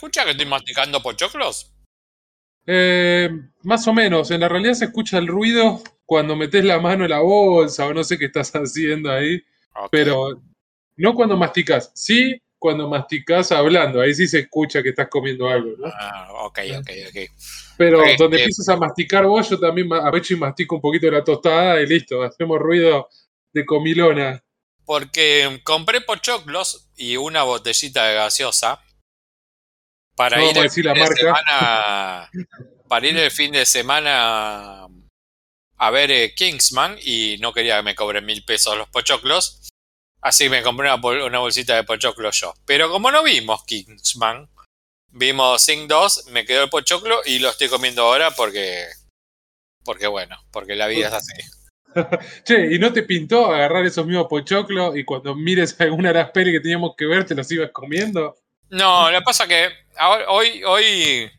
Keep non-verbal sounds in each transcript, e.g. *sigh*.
escucha que estoy masticando pochoclos? Eh, más o menos, en la realidad se escucha el ruido cuando metes la mano en la bolsa o no sé qué estás *laughs* haciendo ahí, pero no cuando masticas, sí cuando masticas hablando, ahí sí se escucha que estás comiendo algo, ¿no? Ah, ok, ok, ok. Pero donde empiezas a masticar vos, yo también aprovecho y mastico un poquito de la tostada y listo, hacemos ruido de comilona. Porque compré pochoclos y una botellita de gaseosa para No ir el fin la de marca. semana para ir el fin de semana a ver eh, Kingsman y no quería que me cobren mil pesos los pochoclos. Así que me compré una, bol- una bolsita de pochoclos yo. Pero como no vimos Kingsman, vimos Sing 2, me quedó el pochoclo y lo estoy comiendo ahora porque. Porque bueno, porque la vida es así. *laughs* Che, ¿y no te pintó agarrar esos mismos pochoclos y cuando mires *laughs* alguna de las pelis que teníamos que ver te los ibas comiendo? No, lo que pasa que ahora- hoy, hoy,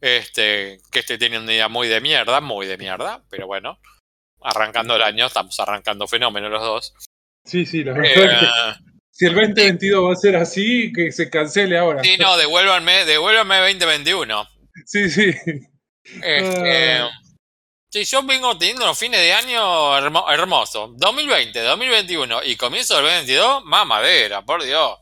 este, que estoy teniendo un día muy de mierda, muy de mierda, pero bueno, arrancando el año, estamos arrancando fenómeno los dos. Sí, sí, la verdad es que Eh, si el 2022 va a ser así, que se cancele ahora. sí, no, devuélvanme, devuélvanme 2021. Sí, sí. Este, Ah. sí, yo vengo teniendo unos fines de año hermo- hermosos. 2020, 2021 y comienzo del 2022, mamadera, por Dios.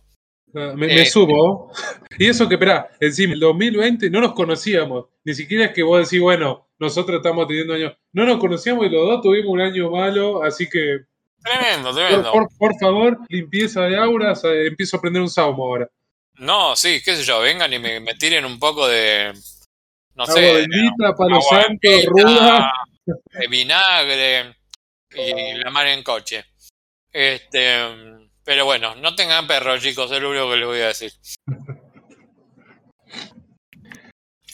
Ah, Me, me Eh. subo. *laughs* Y eso que, esperá, encima, el 2020 no nos conocíamos. Ni siquiera es que vos decís, bueno, nosotros estamos teniendo años. No nos conocíamos y los dos tuvimos un año malo, así que, Tremendo, tremendo. por- por favor, limpieza de auras. eh, empiezo a aprender un salmo ahora. No, sí, qué sé yo, vengan y me, me tiren un poco de, no Agua sé, bendita, palo agua santo, bendita, ruda. de vinagre y la mar en coche. Este, pero bueno, no tengan perros, chicos, es lo único que les voy a decir. *laughs*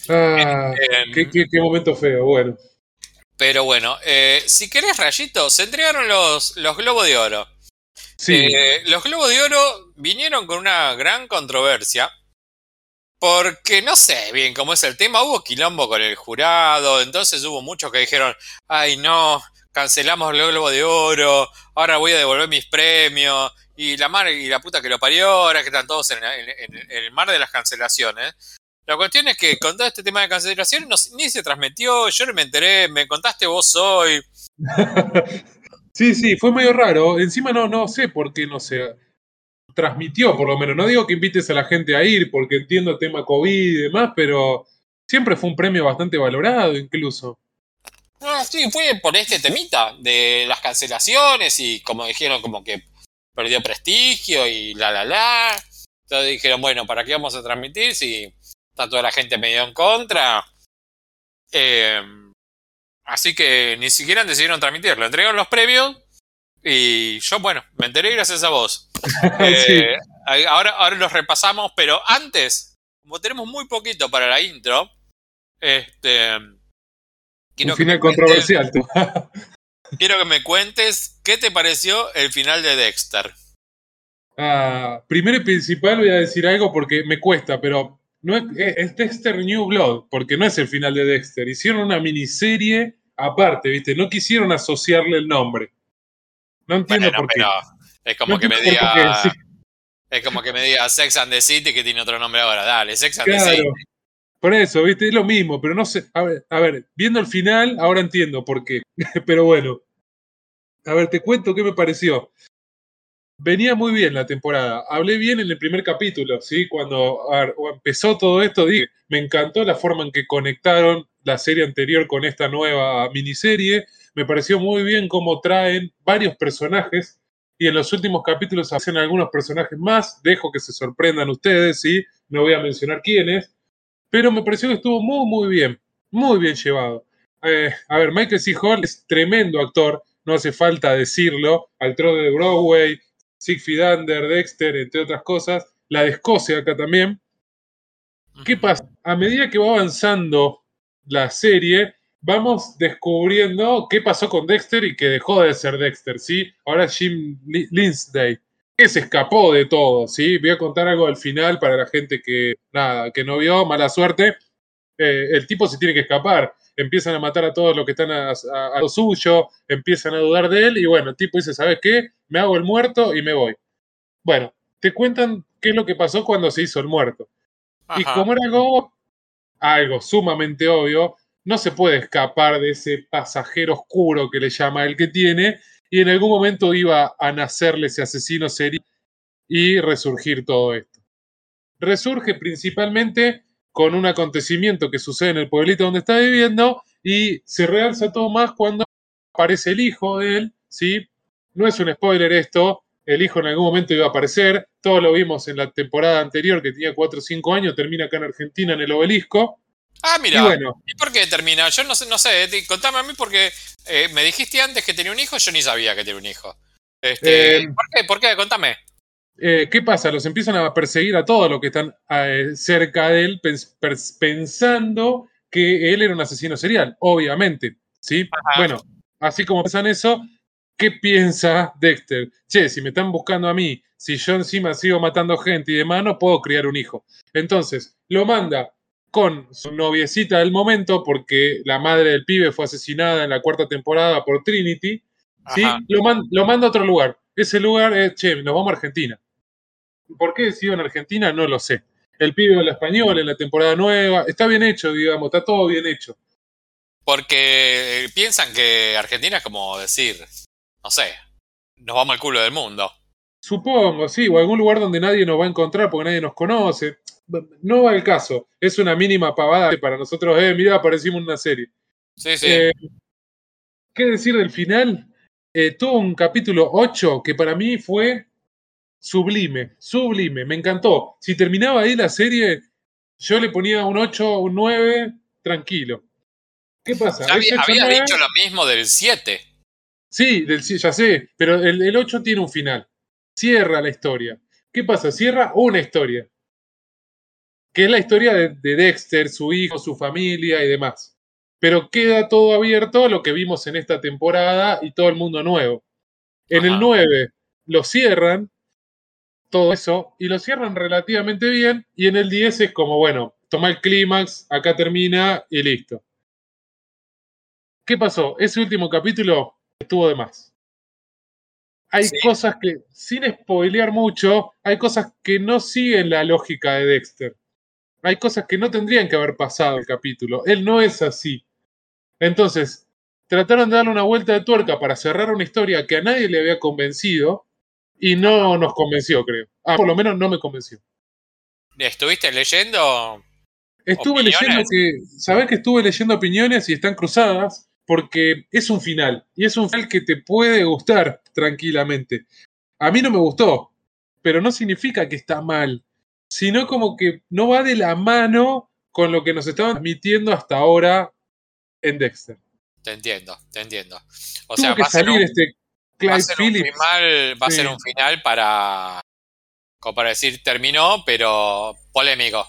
Ah, Em, qué, qué- qué momento feo, bueno. Pero bueno, eh, si querés, Rayito, se entregaron los, los Globos de Oro. Sí, Eh, los Globos de Oro vinieron con una gran controversia. Porque no sé bien cómo es el tema, hubo quilombo con el jurado, entonces hubo muchos que dijeron, ay no, cancelamos los Globos de Oro, ahora voy a devolver mis premios, y la mar y la puta que lo parió, ahora que están todos en, en- en- el mar de las cancelaciones. La cuestión es que con todo este tema de cancelaciones no- ni se transmitió, yo no me enteré, me contaste vos hoy, *laughs* sí, sí, fue medio raro. Encima no, no sé por qué no se transmitió, por lo menos. No digo que invites a la gente a ir, porque entiendo el tema COVID y demás, pero siempre fue un premio bastante valorado, incluso. No, sí, fue por este temita de las cancelaciones y como dijeron, como que perdió prestigio y la la la. Entonces dijeron, bueno, ¿para qué vamos a transmitir si está toda la gente medio en contra? Eh, así que ni siquiera decidieron transmitirlo. Entregaron los premios y yo, bueno, me enteré gracias a vos. *laughs* Eh, ahora, ahora los repasamos, pero antes, como tenemos muy poquito para la intro, este. un que final cuentes- controversial. tú. *laughs* Quiero que me cuentes qué te pareció el final de Dexter. Ah, primero y principal voy a decir algo porque me cuesta, pero no es, Dexter New Blood, porque no es el final de Dexter. Hicieron una miniserie aparte, ¿viste? No quisieron asociarle el nombre. No entiendo Bueno, por qué. es como No que me diga. sí. Es como que me diga Sex and the City que tiene otro nombre ahora. Dale, Sex and the City. Por eso, ¿viste? Es lo mismo, pero no sé. A ver, viendo el final, ahora entiendo por qué. *laughs* pero bueno. A ver, te cuento qué me pareció. Venía muy bien la temporada. Hablé bien en el primer capítulo, ¿sí? Cuando empezó todo esto, dije, me encantó la forma en que conectaron la serie anterior con esta nueva miniserie. Me pareció muy bien cómo traen varios personajes y en los últimos capítulos hacen algunos personajes más. Dejo que se sorprendan ustedes, ¿sí? No voy a mencionar quiénes. Pero me pareció que estuvo muy, muy bien. Muy bien llevado. Eh, a ver, Michael C. Hall es tremendo actor. No hace falta decirlo. Actor de Broadway, Siegfried Under, Dexter, entre otras cosas. La de Escocia acá también. ¿Qué pasa? A medida que va avanzando la serie, vamos descubriendo qué pasó con Dexter y que dejó de ser Dexter, ¿sí? Ahora es Jim Li- Lindsay, que se escapó de todo, ¿sí? Voy a contar algo al final para la gente que, nada, que no vio, mala suerte. Eh, el tipo se tiene que escapar. Empiezan a matar a todos los que están a, a- a lo suyo, empiezan a dudar de él y bueno, el tipo dice, ¿sabes qué? Me hago el muerto y me voy. Bueno, te cuentan qué es lo que pasó cuando se hizo el muerto. Y como era algo, algo sumamente obvio, no se puede escapar de ese pasajero oscuro que le llama el que tiene, y en algún momento iba a nacerle ese asesino serial y resurgir todo esto. Resurge principalmente con un acontecimiento que sucede en el pueblito donde está viviendo y se realza todo más cuando aparece el hijo de él, ¿sí? No es un spoiler esto, el hijo en algún momento iba a aparecer, todos lo vimos en la temporada anterior que tenía 4 o 5 años, termina acá en Argentina en el obelisco. Ah, Y mira. bueno, ¿Y por qué termina? Yo no sé, no sé, contame a mí porque eh, me dijiste antes que tenía un hijo, yo ni sabía que tenía un hijo. Este, Eh, ¿Por qué? ¿Por qué? Contame. eh, ¿qué pasa? Los empiezan a perseguir a todos los que están cerca de él pens- pensando que él era un asesino serial, obviamente, ¿sí? Ajá. Bueno, así como piensan eso, ¿qué piensa Dexter? Che, si me están buscando a mí, si yo encima sigo matando gente y demás, no puedo criar un hijo. Entonces, lo manda con su noviecita del momento, porque la madre del pibe fue asesinada en la cuarta temporada por Trinity, ¿sí? Lo, man- lo manda a otro lugar. Ese lugar es, che, nos vamos a Argentina. ¿Por qué decidió en Argentina? No lo sé. El pibe habla español en la temporada nueva. Está bien hecho, digamos, está todo bien hecho. Porque piensan que Argentina es como decir, no sé, nos vamos al culo del mundo. Supongo, sí, o algún lugar donde nadie nos va a encontrar porque nadie nos conoce. No va el caso. Es una mínima pavada para nosotros. Eh, mirá, aparecimos en una serie. Sí, sí. Eh, ¿Qué decir del final? Eh, tuvo un capítulo 8 que para mí fue sublime, sublime, me encantó. Si terminaba ahí la serie, yo le ponía un 8, un 9, tranquilo. ¿Qué pasa? Ya había, 8, habías 9, dicho lo mismo del 7. Sí, del, ya sé, pero el, el 8 tiene un final. Cierra la historia. ¿Qué pasa? Cierra una historia. Que es la historia de, de Dexter, su hijo, su familia y demás. Pero queda todo abierto lo que vimos en esta temporada y todo el mundo nuevo. En Ajá. el 9 lo cierran, todo eso, y lo cierran relativamente bien. Y en el 10 es como, bueno, toma el clímax, acá termina y listo. ¿Qué pasó? Ese último capítulo estuvo de más. Hay Sí. cosas que, sin spoilear mucho, hay cosas que no siguen la lógica de Dexter. Hay cosas que no tendrían que haber pasado el capítulo. Él no es así. Entonces, trataron de darle una vuelta de tuerca para cerrar una historia que a nadie le había convencido y no nos convenció, creo. Ah, por lo menos no me convenció. ¿Estuviste leyendo? Estuve ¿Opiniones? leyendo que, sabés que estuve leyendo opiniones y están cruzadas porque es un final y es un final que te puede gustar tranquilamente. A mí no me gustó, pero no significa que está mal, sino como que no va de la mano con lo que nos estaban transmitiendo hasta ahora en Dexter. Te entiendo, te entiendo. O Tuvo sea, que va a ser salir un, este va a ser un final, va a ser un final para, como para decir terminó, pero polémico.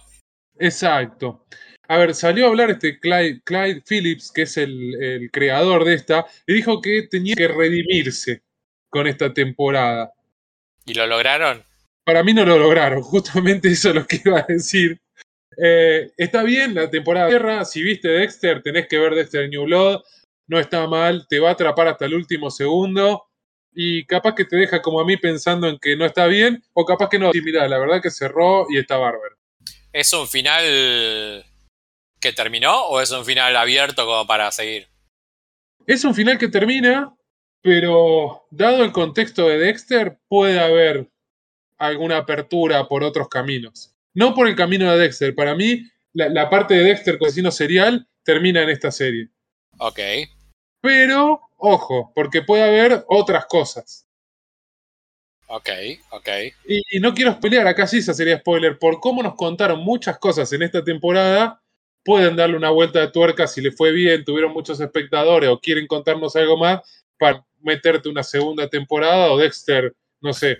Exacto. A ver, salió a hablar este Clyde, Clyde Phillips, que es el, el creador de esta, y dijo que tenía que redimirse con esta temporada. ¿Y lo lograron? Para mí no lo lograron, *laughs* justamente eso es lo que iba a decir. Eh, está bien la temporada de guerra, si viste Dexter, tenés que ver Dexter New Blood, no está mal, te va a atrapar hasta el último segundo, y capaz que te deja como a mí pensando en que no está bien, o capaz que no, y mirá, la verdad que cerró y está bárbaro. ¿Es un final que terminó o es un final abierto como para seguir? Es un final que termina, pero dado el contexto de Dexter, puede haber alguna apertura por otros caminos. No por el camino de Dexter. Para mí, la, la parte de Dexter con serial termina en esta serie. Ok. Pero, ojo, porque puede haber otras cosas. Ok, ok. Y, y no quiero spoilear, acá sí esa sería spoiler. Por cómo nos contaron muchas cosas en esta temporada, pueden darle una vuelta de tuerca si le fue bien, tuvieron muchos espectadores o quieren contarnos algo más para meterte una segunda temporada o Dexter, no sé,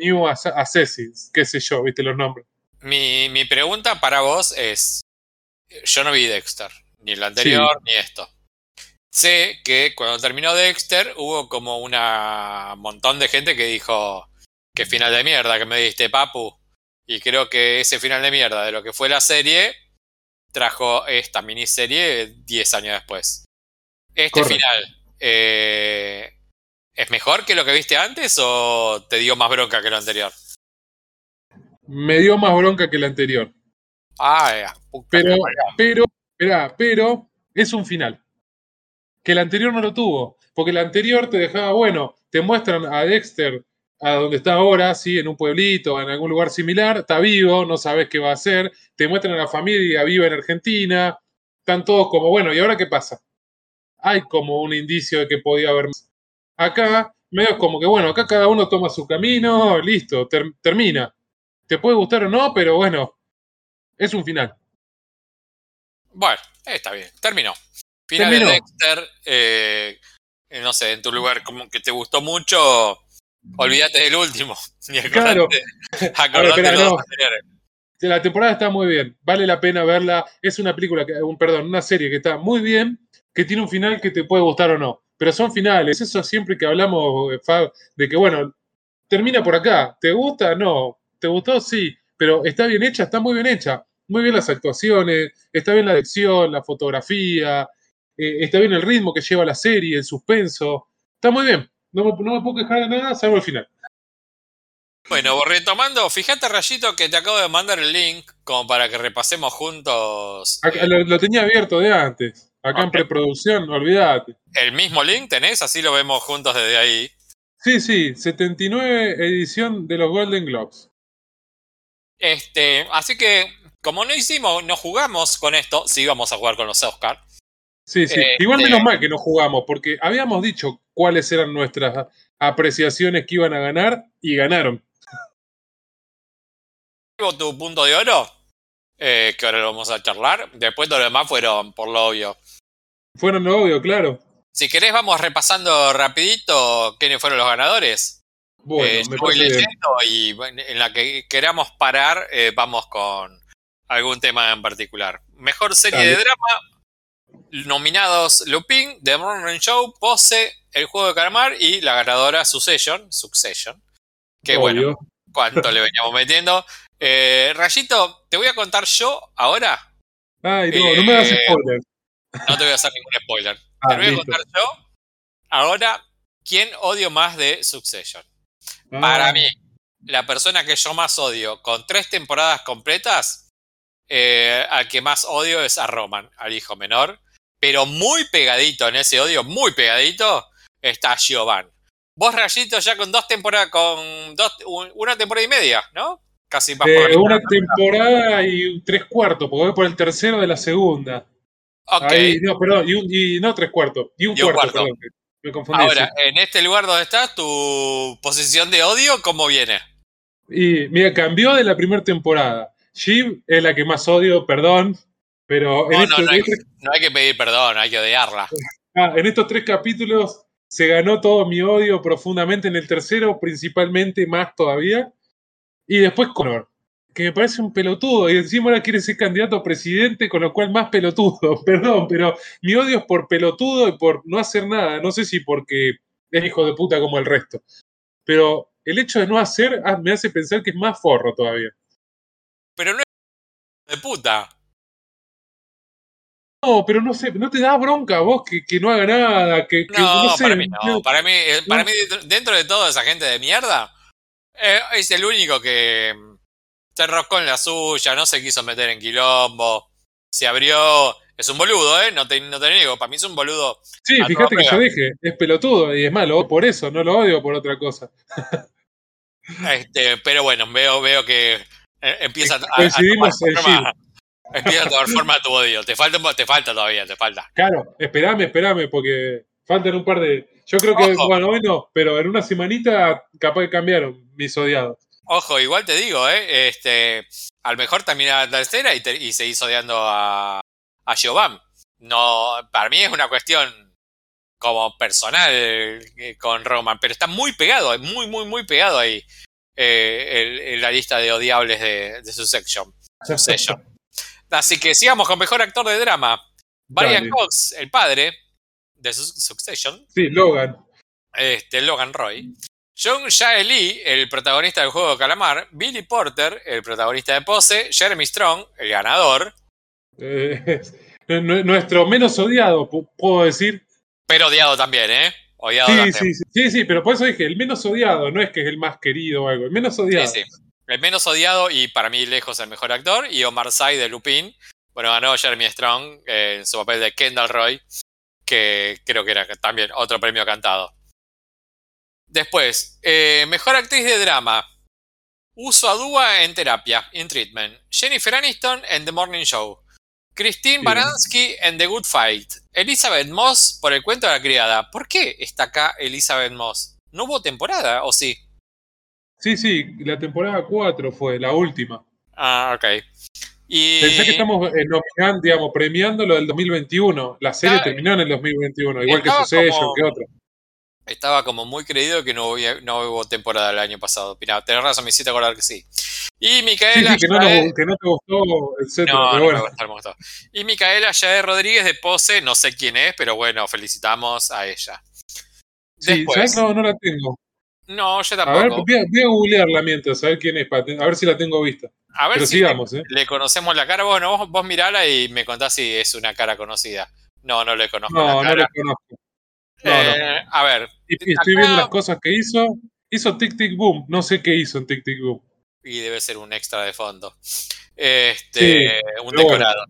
New Ass- Assassins, qué sé yo, viste los nombres. Mi, mi pregunta para vos es, yo no vi Dexter, ni el anterior, ni esto. Sé que cuando terminó Dexter hubo como una montón de gente que dijo, qué final de mierda que me diste, papu. Y creo que ese final de mierda de lo que fue la serie trajo esta miniserie 10 años después. Este Correcto. final, eh, ¿es mejor que lo que viste antes o te dio más bronca que lo anterior? Me dio más bronca que el anterior. Ah, ya. Pero, pero, esperá, pero es un final. Que el anterior no lo tuvo. Porque el anterior te dejaba, bueno, te muestran a Dexter a donde está ahora, sí, en un pueblito, en algún lugar similar, está vivo, no sabes qué va a hacer, te muestran a la familia viva en Argentina, están todos como, bueno, ¿y ahora qué pasa? Hay como un indicio de que podía haber más. Acá, medio como que, bueno, acá cada uno toma su camino, listo, ter- termina. Te puede gustar o no, pero bueno, es un final. Bueno, está bien. Terminó. Final Terminó. de Dexter. eh, eh, no sé, en tu lugar como que te gustó mucho. Olvídate del último. *laughs* *laughs* Claro. acordate, acordate de los no. La temporada está muy bien, vale la pena verla. Es una película, que, un, perdón, una serie que está muy bien, que tiene un final que te puede gustar o no. Pero son finales, eso siempre que hablamos, eh, Fab, de que, bueno, termina por acá. ¿Te gusta? No. ¿Te gustó? Sí. Pero está bien hecha, está muy bien hecha. Muy bien las actuaciones, está bien la dirección, la fotografía, eh, está bien el ritmo que lleva la serie, el suspenso. Está muy bien. No me, no me puedo quejar de nada, salvo el final. Bueno, retomando, fíjate, Rayito, que te acabo de mandar el link como para que repasemos juntos. Eh, lo tenía abierto de antes. Acá en preproducción, olvídate. el mismo link tenés, así lo vemos juntos desde ahí. Sí, sí, 79 edición de los Golden Globes. Este, así que, como no hicimos, no jugamos con esto, sí vamos a jugar con los Oscar. Sí, sí. Este- Igual menos mal que no jugamos, porque habíamos dicho cuáles eran nuestras apreciaciones que iban a ganar y ganaron. Tu punto de oro, eh, que ahora lo vamos a charlar. Después todo lo demás fueron por lo obvio. Fueron obvio, claro. Si querés, vamos repasando rapidito quiénes fueron los ganadores. Bueno, Eh, me yo voy leyendo y en la que queramos parar, eh, vamos con algún tema en particular. Mejor serie Dale. de drama, nominados Lupin, The Morning Show, Pose, El Juego de Calamar y la ganadora Succession, Succession. Que bueno, *laughs* cuánto le veníamos metiendo. Eh, Rayito, te voy a contar yo ahora, Ay, no, no me hagas Eh, spoiler. No te voy a hacer ningún spoiler. Ah, te voy a contar yo ahora quién odio más de Succession. Ah, Para mí, la persona que yo más odio con tres temporadas completas, eh, al que más odio es a Roman, al hijo menor. Pero muy pegadito en ese odio, muy pegadito, está Giovanni. Vos, Rayito, ya con dos temporadas, con dos, un- una temporada y media, ¿no? Casi más por eh, mitad. una temporada y tres cuartos, porque voy por el tercero de la segunda. Ok, Ahí, no, perdón, y, un- y no tres cuartos, y un, Y un cuarto, perdón, me confundí. ahora, sí. en este lugar donde estás, tu posición de odio, ¿cómo viene? Y mira, cambió de la primera temporada. Shiv es la que más odio, perdón, pero en, No, no, estos, no hay, no hay que pedir perdón, hay que odiarla. *laughs* ah, en estos tres capítulos se ganó todo mi odio profundamente. En el tercero, principalmente, más todavía. Y después Connor, que me parece un pelotudo. Y encima ahora quiere ser candidato a presidente, con lo cual más pelotudo. *laughs* Perdón, pero mi odio es por pelotudo y por no hacer nada. No sé si porque es hijo de puta como el resto. Pero el hecho de no hacer ah, me hace pensar que es más forro todavía. Pero no es de puta. No, pero no sé, no te da bronca vos que, que no haga nada, que, que No, no sé. para mí no. Para mí, eh, para mí dentro- de toda esa gente de mierda, eh, es el único que se enroscó en la suya, no se quiso meter en quilombo, se abrió. Es un boludo, ¿eh? No te, no te niego, para mí es un boludo. Sí, fíjate que yo dije, es pelotudo y es malo, por eso, no lo odio por otra cosa. *laughs* Este, pero bueno, veo, veo que eh, empieza a, a tomar forma, *laughs* empieza a tomar forma tu odio. Te falta, te falta todavía, te falta. Claro, esperame, esperame, porque faltan un par de. Yo creo que, Ojo. bueno, hoy no, pero en una semanita capaz que cambiaron mis odiados. Ojo, igual te digo, ¿eh? Este, a lo mejor termina la tercera y, te- y seguís odiando a, a Giovanni. No, para mí es una cuestión como personal eh, con Roman, pero está muy pegado, muy, muy, muy pegado ahí eh, el- la lista de odiables de, de su. Así que sigamos con mejor actor de drama. Brian Dale. Cox, el padre de Su- Succession, Sí, Logan. este, Logan Roy. John Jae Lee, el protagonista del juego de Calamar. Billy Porter, el protagonista de Pose. Jeremy Strong, el ganador. eh, *laughs* nu- nuestro menos odiado, pu- puedo decir. Pero odiado también, ¿eh? Odiado Sí, también. sí, sí, sí, sí, pero por eso dije, el menos odiado, no es que es el más querido o algo, el menos Sí, odiado. sí. el menos odiado y para mí lejos el mejor actor, y Omar Sy de Lupin. Bueno, ganó Jeremy Strong eh, en su papel de Kendall Roy, que creo que era también otro premio cantado. Después, eh, mejor actriz de drama. Uso Adúa en Terapia, in Treatment. Jennifer Aniston en The Morning Show. Christine. Baranski en The Good Fight. Elizabeth Moss por El cuento de la criada. ¿Por qué está acá Elizabeth Moss? ¿No hubo temporada o sí? Sí, sí, la temporada 4 fue, la última. Ah, ok. Y Pensé que estamos eh, nominando, digamos, premiando lo del 2021. La serie terminó en el 2021, igual que Succession, como- que otra. Estaba como muy creído que no, hubo- no hubo temporada el año pasado. Mira, tenés razón, me hiciste acordar que sí. Y Sí, Micaela sí, que no, Yael- nos- que no te gustó, etcétera. No, bueno. me gustó, no me gustó. Y Micaela Yael Rodríguez de Pose, no sé quién es, pero bueno, felicitamos a ella. Sí, Después, ¿sabes? No, no la tengo. no, yo A ver, tampoco. voy a, voy a googlearla mientras, a ver quién es, a ver si la tengo vista. A ver Pero si sigamos, ¿eh? le conocemos la cara. Bueno, vos, vos mirala y me contás si es una cara conocida. No, no le conozco No, la no la conozco. No, no. Eh, A ver, estoy acá- viendo las cosas que hizo. Hizo Tic Tic Boom. No sé qué hizo en Tic Tic Boom. y debe ser un extra de fondo. Este, Sí, un bueno. decorado.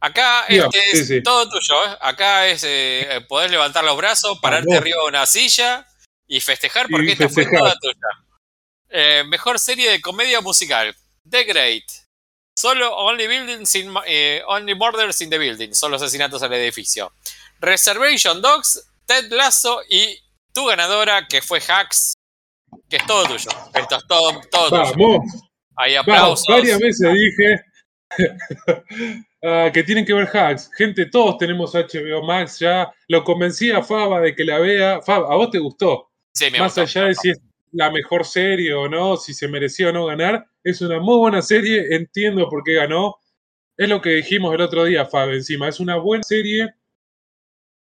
Acá este es sí. todo tuyo, ¿eh? Acá es eh, podés levantar los brazos, pararte Vamos. arriba de una silla y festejar Y porque esta fue toda tuya. Eh, mejor serie de comedia musical. The Great. Solo Only Buildings in, eh, Only Murders in the Building. Solo asesinatos al edificio. Reservation Dogs, Ted Lasso y tu ganadora que fue Hacks. Que es todo tuyo. Esto es todo, todo tuyo. Vamos, Hay vamos. aplausos. Varias veces dije *laughs* ah, que tienen que ver hacks. Gente, todos tenemos HBO Max ya. Lo convencí a Faba de que la vea. Fab, ¿a vos te gustó? Sí, me Más gustó. allá de si es la mejor serie o no, si se mereció o no ganar, es una muy buena serie. Entiendo por qué ganó. Es lo que dijimos el otro día, Fab, encima. Es una buena serie.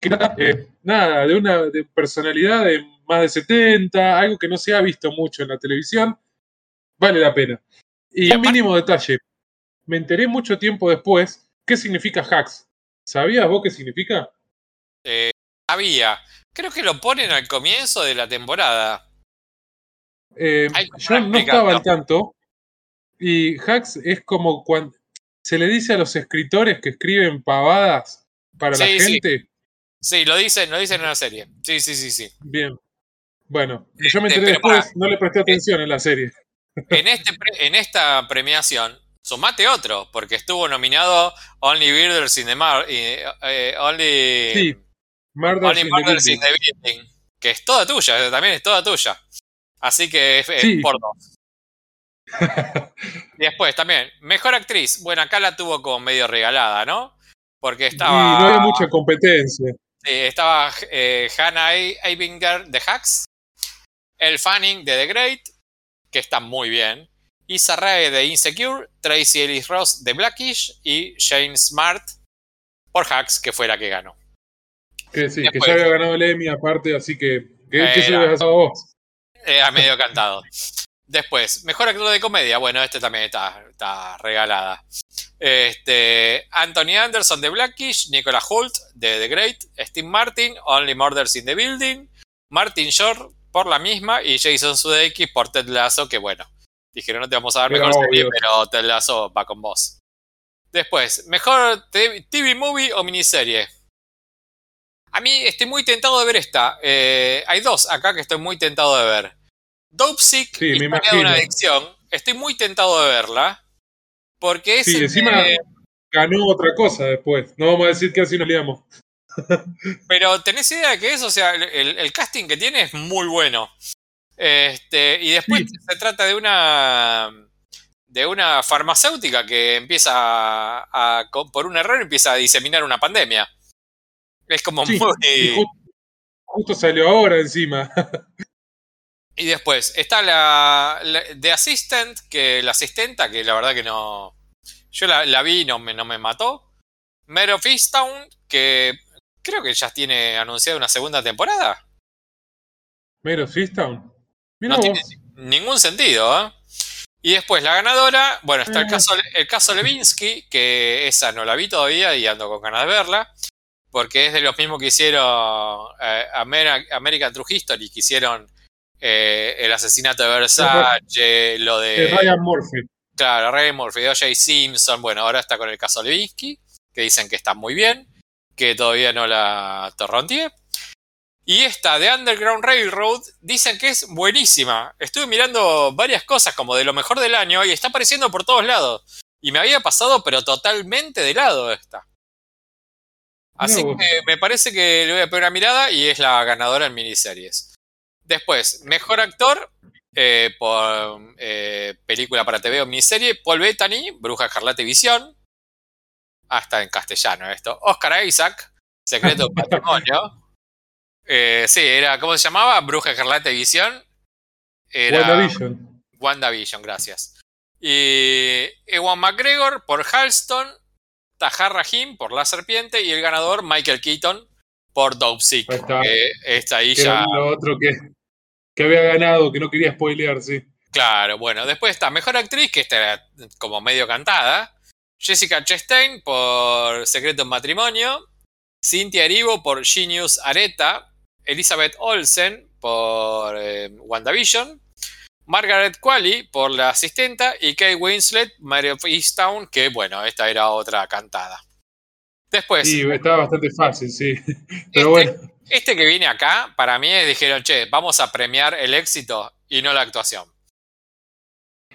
Que, eh, nada, de una de personalidad de más de 70, algo que no se ha visto mucho en la televisión. Vale la pena. Y un mínimo detalle. Me enteré mucho tiempo después qué significa hacks. ¿Sabías vos qué significa? Eh, había. Creo que lo ponen al comienzo de la temporada. Eh, yo no estaba al tanto. Y hacks es como cuando se le dice a los escritores que escriben pavadas para la Sí, gente. Sí, lo dicen, lo dicen en la serie. Sí, sí, sí, sí. Bien. Bueno, yo me Este, enteré después, no le presté atención en la serie. En, este, pre- en esta premiación, sumate otro, porque estuvo nominado Only Builders in the Mar, eh, eh, Only, Sí, Murders Only in the Murders in the Building, que es toda tuya, también es toda tuya. Así que es, es Sí. por dos. *laughs* Y después también, mejor actriz. Bueno, acá la tuvo como medio regalada, ¿no? Porque estaba. Y no había mucha competencia. Estaba eh, Hannah Eibinger de Hacks, El Fanning de The Great, que está muy bien, Issa Rae de Insecure, Tracy Ellis Ross de Blackish y Jane Smart por Hacks, que fue la que ganó. Que sí, que ya había ganado el Emmy aparte, así que. ¿Qué, qué se Era. le pasado a vos? Era medio cantado. Después, mejor actor de comedia. Bueno, este también está, está regalada. Este, Anthony Anderson de Blackish, Nicola Hoult de The Great, Steve Martin, Only Murders in the Building, Martin Short por la misma y Jason Sudeikis por Ted Lasso, que bueno, dijeron no te vamos a dar mejor serie, obvio. pero Ted Lasso va con vos. Después, mejor TV TV movie o miniserie. A mí estoy muy tentado de ver esta. Eh, hay dos acá que estoy muy tentado de ver. Dope Sick, Sí, me una adicción. Estoy muy tentado de verla. Porque es Sí, encima de- ganó otra cosa después. No vamos a decir que así nos liamos. *laughs* Pero tenés idea de que es, o sea, el, casting que tiene es muy bueno. Este, y después Sí. se trata de una de una farmacéutica que empieza a, por un error empieza a diseminar una pandemia. Es como Sí, muy justo salió ahora encima. *laughs* Y después está la, la The Assistant, que la asistenta, que la verdad que no. Yo la, la vi y no me, no me mató. Mare of Easttown, que creo que ya tiene anunciada una segunda temporada. Mero Fistown. Mira No vos. tiene ningún sentido, ¿eh? Y después la ganadora, bueno, está el Eh. caso, el caso Levinsky, que esa no la vi todavía y ando con ganas de verla, porque es de los mismos que hicieron eh, Ameri- American True History, que hicieron eh, el asesinato de Versace, lo de... Eh, Ryan Murphy. Claro, Ryan Murphy, O.J. Simpson, bueno, ahora está con el caso Levinsky, que dicen que está muy bien, que todavía no la torrontié. Y esta de Underground Railroad dicen que es buenísima. Estuve mirando varias cosas como de lo mejor del año y está apareciendo por todos lados. Y me había pasado, pero totalmente de lado esta. Así que me parece que le voy a poner una mirada y es la ganadora en miniseries. Después, mejor actor eh, por eh, película para TV o miniserie, Paul Bettany, Bruja Escarlata y Visión. Hasta en castellano esto. Oscar Isaac, Secreto del *laughs* Patrimonio. Eh, sí, era, ¿cómo se llamaba? Bruja Escarlata y Visión. Era WandaVision. WandaVision, gracias. Y Ewan McGregor por Halston, Tahar Rahim por La Serpiente y el ganador Michael Keaton por Dope Sick. Está. está ahí ya. lo otro que, que había ganado, que no quería spoilear, sí. Claro, bueno, después está Mejor Actriz, que está como medio cantada. Jessica Chastain por Secreto en Matrimonio. Cynthia Erivo por Genius Areta. Elizabeth Olsen por eh, WandaVision. Margaret Qualley por La Asistenta. Y Kate Winslet, Mary of Easttown, que bueno, esta era otra cantada. Después, Sí, estaba bastante fácil, sí. *laughs* Este- Pero bueno, este que viene acá, para mí dijeron, che, vamos a premiar el éxito y no la actuación.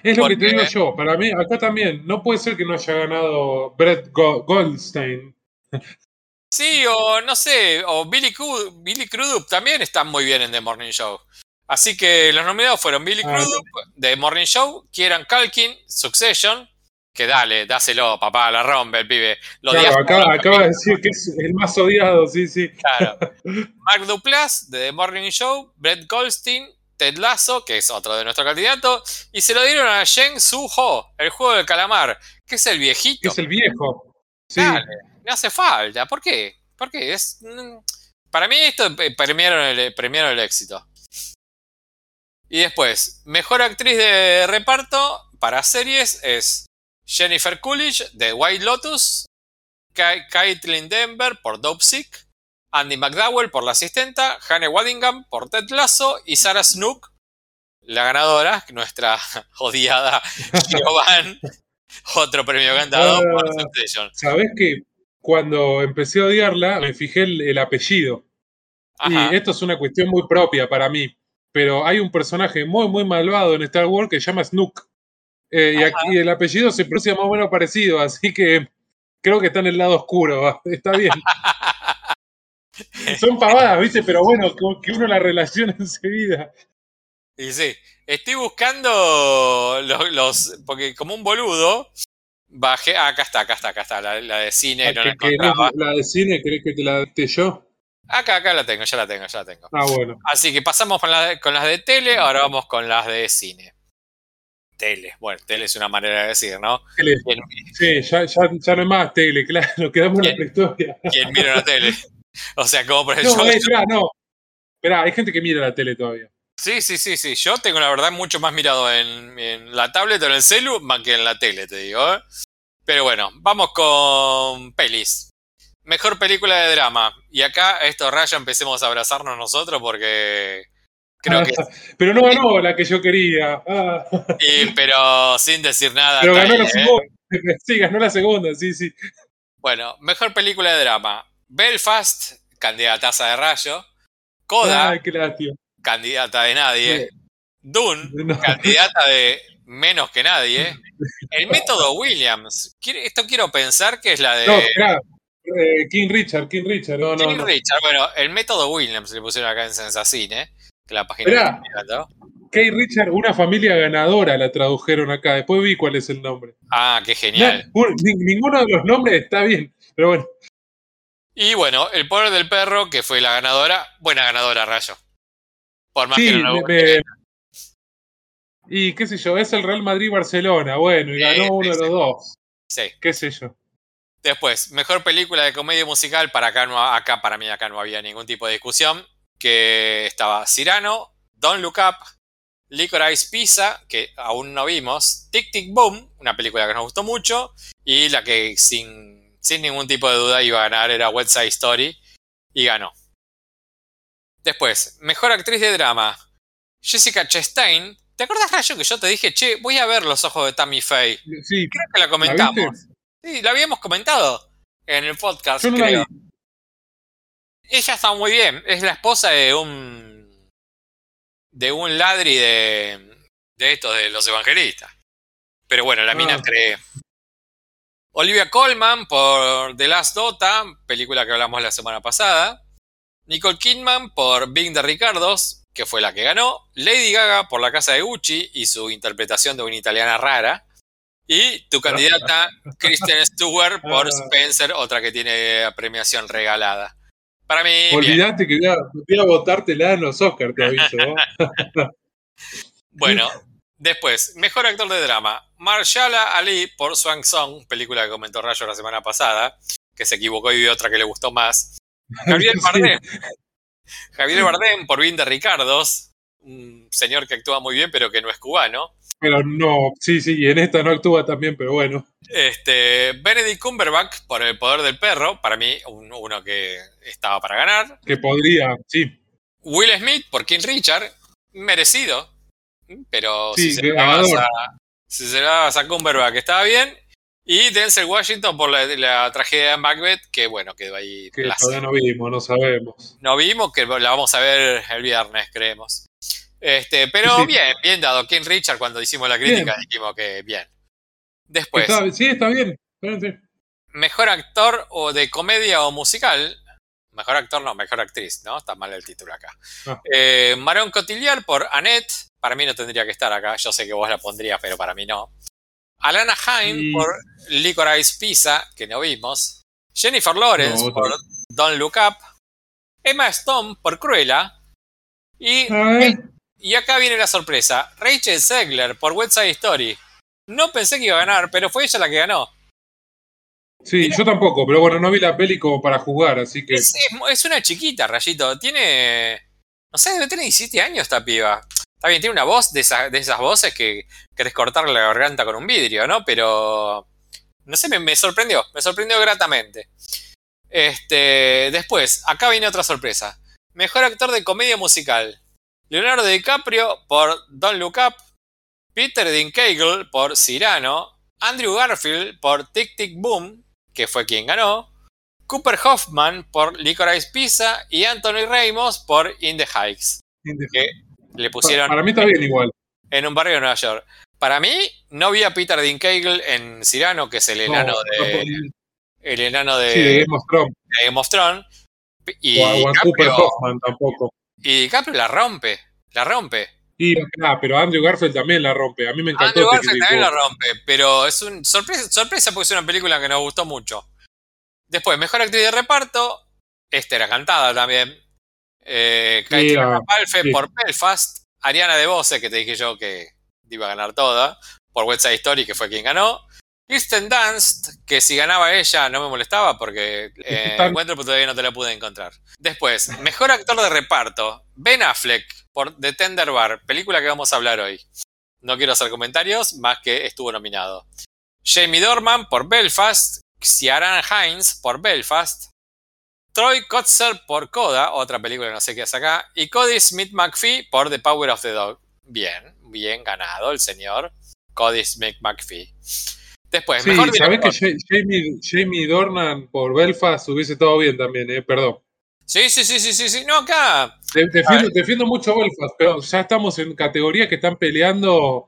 es lo que te digo yo. Para mí, acá también, no puede ser que no haya ganado Brett Go- Goldstein. *laughs* Sí, o no sé, o Billy, Cru- Billy Crudup también están muy bien en The Morning Show. Así que los nominados fueron Billy Ah, Crudup, The Morning Show, Kieran Culkin, Succession, que dale, dáselo, papá, la rompe el pibe. Lo Claro, acaba, de decir que es el más odiado, sí, sí. Claro. *laughs* Mark Duplass, de The Morning Show, Brett Goldstein, Ted Lasso, que es otro de nuestros candidatos, y se lo dieron a Jen Su Ho, el juego del calamar, que es el Que viejito. es el viejo. Sí. Dale, me hace falta. ¿Por qué? ¿Por qué? Es, mm, para mí esto eh, premiaron el, premiaron el éxito. Y después, mejor actriz de reparto para series es Jennifer Coolidge de White Lotus, Caitlin Denver por Dope Sick, Andy McDowell por La Asistenta, Hannah Waddingham por Ted Lasso y Sarah Snook, la ganadora, nuestra *laughs* odiada Giovanni, *laughs* otro premio cantado por Ah. Succession. Sabés que cuando empecé a odiarla, me fijé el, el apellido. Ajá. Y esto es una cuestión muy propia para mí. Pero hay un personaje muy, muy malvado en Star Wars que se llama Snook. Eh, y aquí el apellido se pronuncia más o menos parecido, así que creo que está en el lado oscuro. ¿va? *laughs* Está bien. Son pavadas, ¿viste? Pero bueno, que uno la relaciona *laughs* enseguida. Y sí, estoy buscando los, los- porque como un boludo, bajé, ah, acá está, acá está, acá está, la, la de cine, no la encontraba. la de cine, ¿querés que te la dicte yo? Acá, acá la tengo, ya la tengo, ya la tengo. Ah, bueno. Así que pasamos con, la- con las de tele, ahora vamos con las de cine. Tele, bueno, tele es una manera de decir, ¿no? Tele. ¿Quién, Sí, ya, ya, ya no hay más tele, claro, *laughs* quedamos en la prehistoria. quién mira la tele? *laughs* O sea, como por No, ejemplo, eh, esperá, no. Esperá, hay gente que mira la tele todavía. Sí, sí, sí, sí. Yo tengo la verdad mucho más mirado en, en la tablet o en el celu más que en la tele, te digo. ¿eh? Pero bueno, vamos con pelis. Mejor película de drama. Y acá, esto raya, empecemos a abrazarnos nosotros porque creo que... Pero no ganó la que yo quería. Ah, sí, pero sin decir nada. pero ganó la ¿eh? segunda. *laughs* Sí, ganó la segunda, sí, sí. Bueno, mejor película de drama. Belfast, candidataza de rayo. Coda, Ay, candidata de nadie. Dune, No. candidata de menos que nadie. *laughs* El método Williams. Esto quiero pensar que es la de No. Eh, King Richard, King Richard, no, no, King no. Richard. Bueno, el método Williams le pusieron acá en Sensacine, que la página que mirando. King Richard, una familia ganadora la tradujeron acá. Después vi cuál es el nombre. Ah, qué genial. No, un- ni- ninguno de los nombres está bien. Pero bueno, Y bueno, el poder del perro, que fue la ganadora. Buena ganadora, Rayo. Por más sí, que no lo me- y qué sé yo, es el Real Madrid-Barcelona. Bueno, y ganó sí, uno de los dos. Sí. Qué sé yo. Después, mejor película de comedia musical. Para acá, no, acá para mí acá no había ningún tipo de discusión. Que estaba Cyrano, Don't Look Up, Licorice Pizza, que aún no vimos, Tic Tic Boom, una película que nos gustó mucho, y la que sin, sin ningún tipo de duda iba a ganar era West Side Story, y ganó. Después, mejor actriz de drama. Jessica Chastain. ¿Te acuerdas, Rayo, que yo te dije, che, voy a ver los ojos de Tammy Faye? Sí, Creo que la comentamos. sí, la habíamos comentado en el podcast, yo no la creo. vi. Ella está muy bien. Es la esposa de un. de un ladri de. de estos, de los evangelistas. Pero bueno, la mina Ah. cree. Olivia Colman por The Last Dota, película que hablamos la semana pasada. Nicole Kidman por Bing de Ricardos, que fue la que ganó. Lady Gaga por La Casa de Gucci y su interpretación de una italiana rara. Y tu candidata, *laughs* Kristen Stewart por Ah. Spencer, otra que tiene premiación regalada. Para mí, que voy a, voy a votártela en los Oscars, te aviso. ¿no? *laughs* Bueno, después, mejor actor de drama. Marshala Ali por Swang Song, película que comentó Rayo la semana pasada, que se equivocó y vio otra que le gustó más. Javier. *laughs* Bardem. Javier Bardem por Bien de Ricardos, un señor que actúa muy bien pero que no es cubano. Pero no, sí, sí, y en esta no actúa también, pero bueno. Este, Benedict Cumberbatch por El Poder del Perro, para mí un- uno que estaba para ganar. Que podría, sí. Will Smith por King Richard, merecido. Pero Sí, si, se dabas a, si se dabas a Cumberbatch estaba bien. Y Denzel Washington por la, la tragedia de Macbeth, que bueno, quedó ahí. Que todavía no vimos, no sabemos. No vimos, que la vamos a ver el viernes, creemos. Este, pero Sí, sí. bien, bien dado. King Richard, cuando hicimos la crítica, dijimos que bien. Después, Está- sí, está bien. sí. mejor actor o de comedia o musical. Mejor actor no, mejor actriz, ¿no? Está mal el título acá. Ah. Eh, Marion Cotillard por Annette. Para mí no tendría que estar acá. Yo sé que vos la pondrías, pero para mí no. Alana Haim Y- por Licorice Pizza, que no vimos. Jennifer Lawrence No, por Don't Look Up. Emma Stone por Cruella. Y, y acá viene la sorpresa. Rachel Zegler por West Side Story. No pensé que iba a ganar, pero fue ella la que ganó. sí, yo tampoco, pero bueno, no vi la peli como para jugar, así que. Es, es- es una chiquita, Rayito. Tiene. No sé, debe tener 17 años esta piba. Está bien, tiene una voz de, esa- de esas voces que querés cortarle la garganta con un vidrio, ¿no? Pero. No sé, me, me sorprendió. Me sorprendió gratamente. Este. Después, acá viene otra sorpresa. Mejor actor de comedia musical. Leonardo DiCaprio por Don't Look Up. Peter Dinklage por Cyrano. Andrew Garfield por Tic Tic Boom, que fue quien ganó. Cooper Hoffman por Licorice Pizza y Anthony Ramos por In the Heights. que le pusieron Para mí está bien igual. en un barrio de Nueva York. Para mí, no vi a Peter Dinklage en Cyrano, que es el enano No, de, no, el enano de, sí, de Game of Thrones. de Game of Thrones. Y O a, o a Cooper Hoffman tampoco. Y DiCaprio la rompe, la rompe. Y ah, pero Andrew Garfield también la rompe. A mí me encantó. Andrew Garfield también la rompe, pero es un sorpresa, sorpresa porque es una película que nos gustó mucho. Después, mejor actriz de reparto, esta era cantada también. Eh, Katie Sí, por Belfast, Ariana DeBose, que te dije yo que iba a ganar toda, por West Side Story, que fue quien ganó. Kirsten Dunst, que si ganaba ella no me molestaba porque *laughs* eh, encuentro, pero todavía no te la pude encontrar. Después, *laughs* mejor actor de reparto, Ben Affleck por The Tender Bar, película que vamos a hablar hoy. No quiero hacer comentarios, más que estuvo nominado. Jamie Dorman por Belfast, Ciaran Hines por Belfast, Troy Kotzer por Coda, otra película que no sé qué hace acá, y Cody Smith McPhee por The Power of the Dog. Bien, bien ganado el señor Cody Smith McPhee. Después, Sí, mejor sabés que Jamie, Jamie Dornan por Belfast hubiese estado bien también, eh, perdón. Sí, sí, sí, sí, sí, sí. No, acá. De- Defiendo, defiendo mucho Belfast, pero ya estamos en categorías que están peleando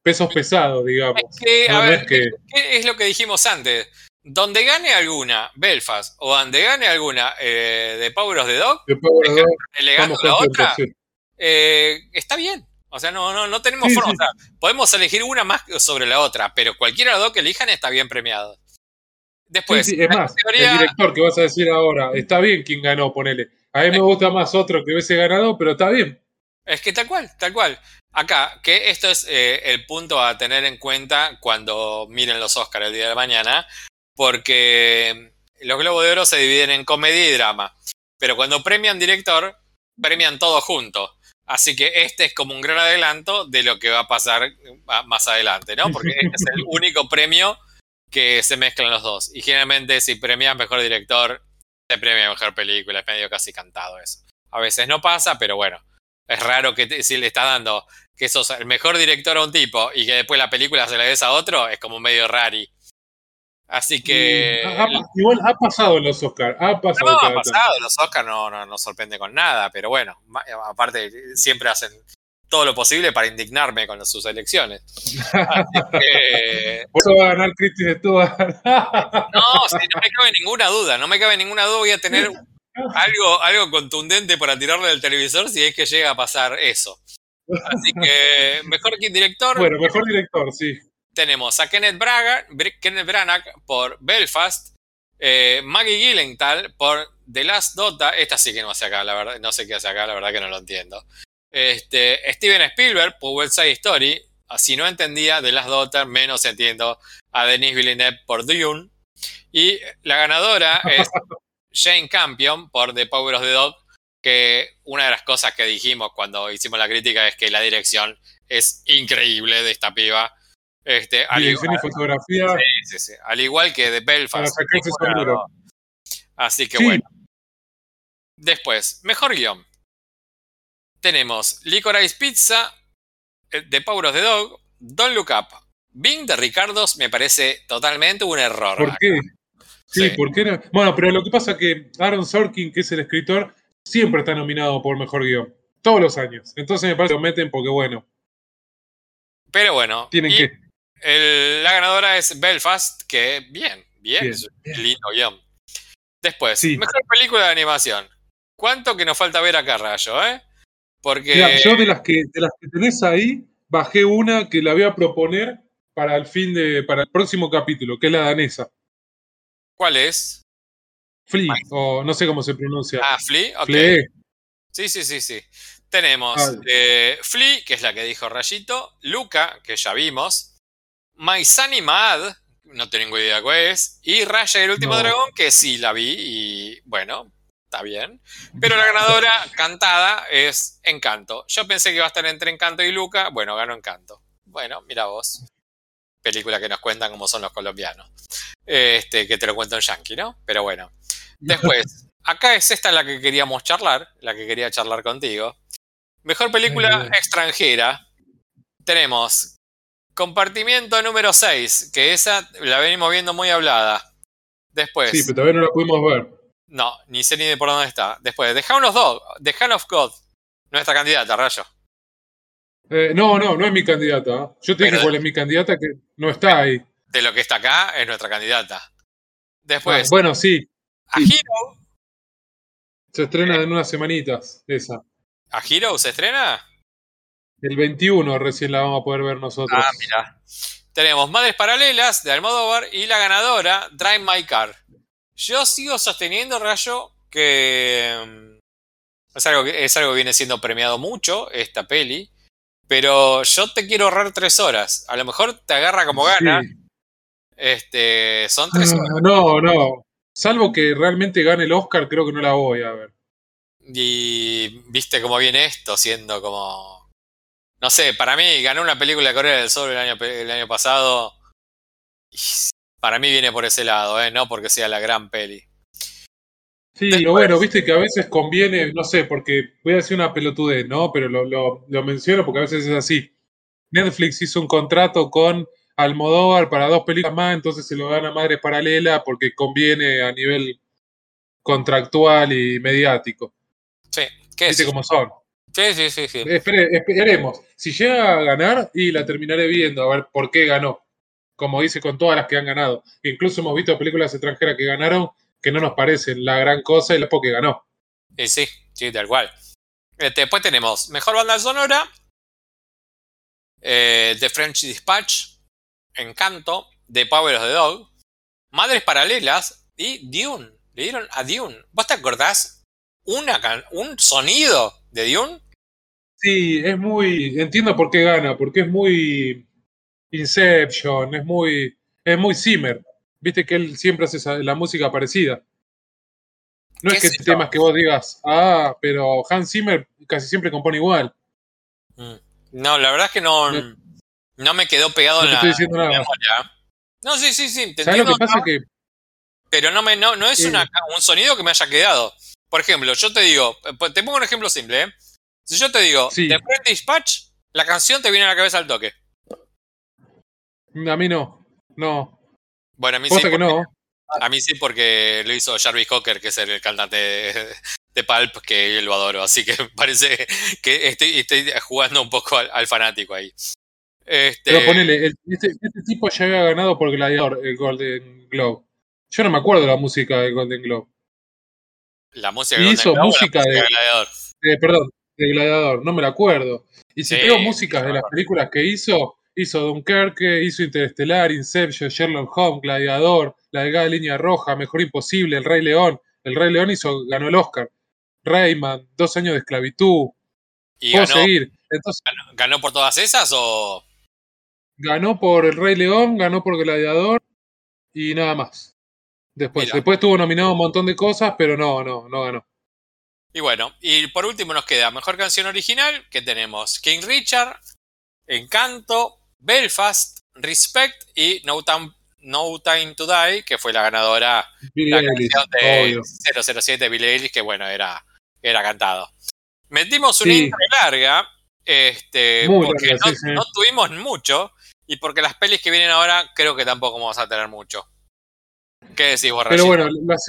pesos pesados, digamos. Es que, a No, ver, es que- ¿qué es lo que dijimos antes? Donde gane alguna Belfast o donde gane alguna eh, de Power of the Dog, Después, bueno, elegando estamos la contentos, otra, eh, está bien. O sea, no, no, no tenemos Sí, forma. sí. O sea, podemos elegir una más sobre la otra, pero cualquiera de las dos que elijan está bien premiado. Después, Sí, es más, categoría- el director que vas a decir ahora, está bien quien ganó, ponele. A mí me gusta más otro que hubiese ganado, pero está bien. Es que tal cual, tal cual. Acá, que esto es eh, el punto a tener en cuenta cuando miren los Oscars el día de mañana, porque los Globos de Oro se dividen en comedia y drama, pero cuando premian director, premian todo junto. Así que este es como un gran adelanto de lo que va a pasar ah, más adelante, ¿no? Porque este es el *laughs* único premio que se mezclan los dos. Y generalmente si premias mejor director, se premia mejor película, es medio casi cantado eso. A veces no pasa, pero bueno, Es raro que te- si le está dando que sos el mejor director a un tipo y que después la película se la des a otro, es como medio rari. Así que. Y ha- ha- igual ha pasado en los Oscars. Ha pasado. No, ha pasado, los Oscars no, no, no sorprende con nada, pero bueno, aparte siempre hacen todo lo posible para indignarme con sus elecciones. Así que, *laughs* Por eso va a ganar Kristen Stewart. *laughs* no, sí, no me cabe ninguna duda, no me cabe ninguna duda, voy a tener algo, algo contundente para tirarle del televisor si es que llega a pasar eso. Así que, mejor que director, bueno, mejor director, sí. Tenemos a Kenneth, Braga, Br- Kenneth Branagh por Belfast, eh, Maggie Gyllenhaal por The Last Dota, esta sí que no hace acá, la verdad, no sé qué hace acá, la verdad que no lo entiendo. Este, Steven Spielberg por West Side Story, si no entendía The Last Dota, menos entiendo a Denis Villeneuve por Dune. Y la ganadora es *laughs* Jane Campion por The Power of the Dog, que una de las cosas que dijimos cuando hicimos la crítica es que la dirección es increíble de esta piba. Este, al Dirección y igual- fotografía. Sí, sí, Al igual que de Belfast. Así que Sí. bueno. Después, mejor guion. Tenemos Licorice Pizza, eh, Power of the Dog, Don't Look Up. Bing de Ricardos me parece totalmente un error. ¿Por qué? Sí, Sí. ¿por qué no? Bueno, pero lo que pasa es que Aaron Sorkin, que es el escritor, siempre está nominado por mejor guion. Todos los años. Entonces me parece que lo meten porque, bueno, Pero bueno, tienen y que. El- la ganadora es Belfast, que bien, bien, Bien, un lindo guion. Después, Sí. mejor película de animación. ¿Cuánto que nos falta ver acá, Rayo, eh? Porque... Mira, yo de las que de las que tenés ahí, bajé una que la voy a proponer para el fin de, para el próximo capítulo, que es la danesa. ¿Cuál es? Flea, o no sé cómo se pronuncia. Ah, Flea. ok. Flea. Sí, sí, sí, sí. Tenemos eh, Flea, que es la que dijo Rayito. Luca, que ya vimos. My Sunny Mad, no tengo idea cuál es. Y Raya y el último No. dragón, que sí la vi y bueno, está bien. Pero la ganadora cantada es Encanto. Yo pensé que iba a estar entre Encanto y Luca. Bueno, ganó Encanto. Bueno, mira vos. Película que nos cuentan cómo son los colombianos. Este, que te lo cuento en yankee, ¿no? Pero bueno. Después, *laughs* acá es esta la que queríamos charlar, la que quería charlar contigo. Mejor película extranjera. Tenemos Compartimiento número 6, que esa la venimos viendo muy hablada. Después, Sí, pero todavía no la pudimos ver. no, ni sé ni de por dónde está. Después, The Hound of Dog, The Hand of God, nuestra candidata, Rayo. Eh, no, no, no es mi candidata. ¿eh? Yo te Pero- dije cuál es mi candidata, que no está ahí. De lo que está acá, es nuestra candidata. Después, Ah, bueno, sí, A Hero. se estrena en unas semanitas, esa. ¿A Hero se estrena? El 21 recién la vamos a poder ver nosotros. Ah, mira. Tenemos Madres Paralelas de Almodóvar y la ganadora, Drive My Car. Yo sigo sosteniendo, Rayo, que mm, es algo que, es algo que viene siendo premiado mucho, esta peli. Pero yo te quiero ahorrar tres horas. A lo mejor te agarra como gana. Este, son tres horas. Ah, no, no. Salvo que realmente gane el Oscar, creo que no la voy a ver. Y viste cómo viene esto, siendo como. No sé, para mí ganó una película de Corea del Sur el año, el año pasado. y Para mí viene por ese lado, ¿eh? no porque sea la gran peli. Sí, Después- lo bueno, viste que a veces conviene, no sé, porque voy a decir una pelotudez, ¿no? Pero lo, lo, lo menciono porque a veces es así. Netflix hizo un contrato con Almodóvar para dos películas más, entonces se lo gana Madres Paralela porque conviene a nivel contractual y mediático. Sí, ¿qué es? ¿Viste cómo son? Sí, sí, sí, sí. Espere- esperemos. Si llega a ganar, y la terminaré viendo, a ver por qué ganó. Como dice con todas las que han ganado. Incluso hemos visto películas extranjeras que ganaron que no nos parecen la gran cosa y la porque ganó. Y sí, sí, tal cual. Este, después tenemos Mejor Banda Sonora, eh, The French Dispatch, Encanto, The Power of the Dog, Madres Paralelas y Dune. Le dieron a Dune. ¿Vos te acordás una un sonido de Dune? Sí, es muy. Entiendo por qué gana, porque es muy. Inception, es muy. Es muy Zimmer. Viste que él siempre hace esa- la música parecida. No ¿Qué es que yo? temas que vos digas, ah, pero Hans Zimmer casi siempre compone igual. Mm. No, la verdad es que no, No- no me quedó pegado No en la, estoy diciendo nada. memoria. No, sí, sí, sí. Te ¿Sabes lo entiendo, que pasa? ¿no? Que Pero no, me, no, no es una- un sonido que me haya quedado. Por ejemplo, yo te digo, eh, te pongo un ejemplo simple. ¿eh? Si yo te digo, Sí. French Dispatch, la canción te viene a la cabeza al toque. A mí no. No. Bueno, a mí sí. Que porque- no. A mí sí, porque lo hizo Jarvis Cocker, que es el cantante de, *laughs* de Pulp, que lo adoro. Así que *laughs* parece que estoy, estoy jugando un poco al, al fanático ahí. Este, Pero ponele, el- este, este tipo ya había ganado por Gladiador el Golden Globe. Yo no me acuerdo la música del Golden Globe. La música y hizo música de- Gladiador. Eh, perdón, de Gladiador, no me la acuerdo. Y si Sí, tengo músicas de las películas que hizo, hizo Dunkerque, hizo Interestelar, Inception, Sherlock Holmes, Gladiador, La delgada línea roja, Mejor Imposible, El Rey León. El Rey León hizo, ganó el Oscar. Rayman, Dos años de esclavitud. ¿Y Puedo ganó, seguir. Entonces, ganó- ganó por todas esas o...? ganó por El Rey León, ganó por Gladiador y nada más. Después, Mira. después estuvo nominado un montón de cosas, pero no, no, no ganó. Y bueno, y por último nos queda Mejor Canción Original, que tenemos King Richard, Encanto, Belfast, Respect y No Time, no Time to Die, que fue la ganadora Billie la Eilish, canción de obvio. 007 Billie Eilish, que bueno, era, era cantado. Metimos una Sí. intro larga, este, Muy porque larga, no, sí, sí. no tuvimos mucho, y porque las pelis que vienen ahora creo que tampoco vamos a tener mucho. ¿Qué decís, Pero bueno, las-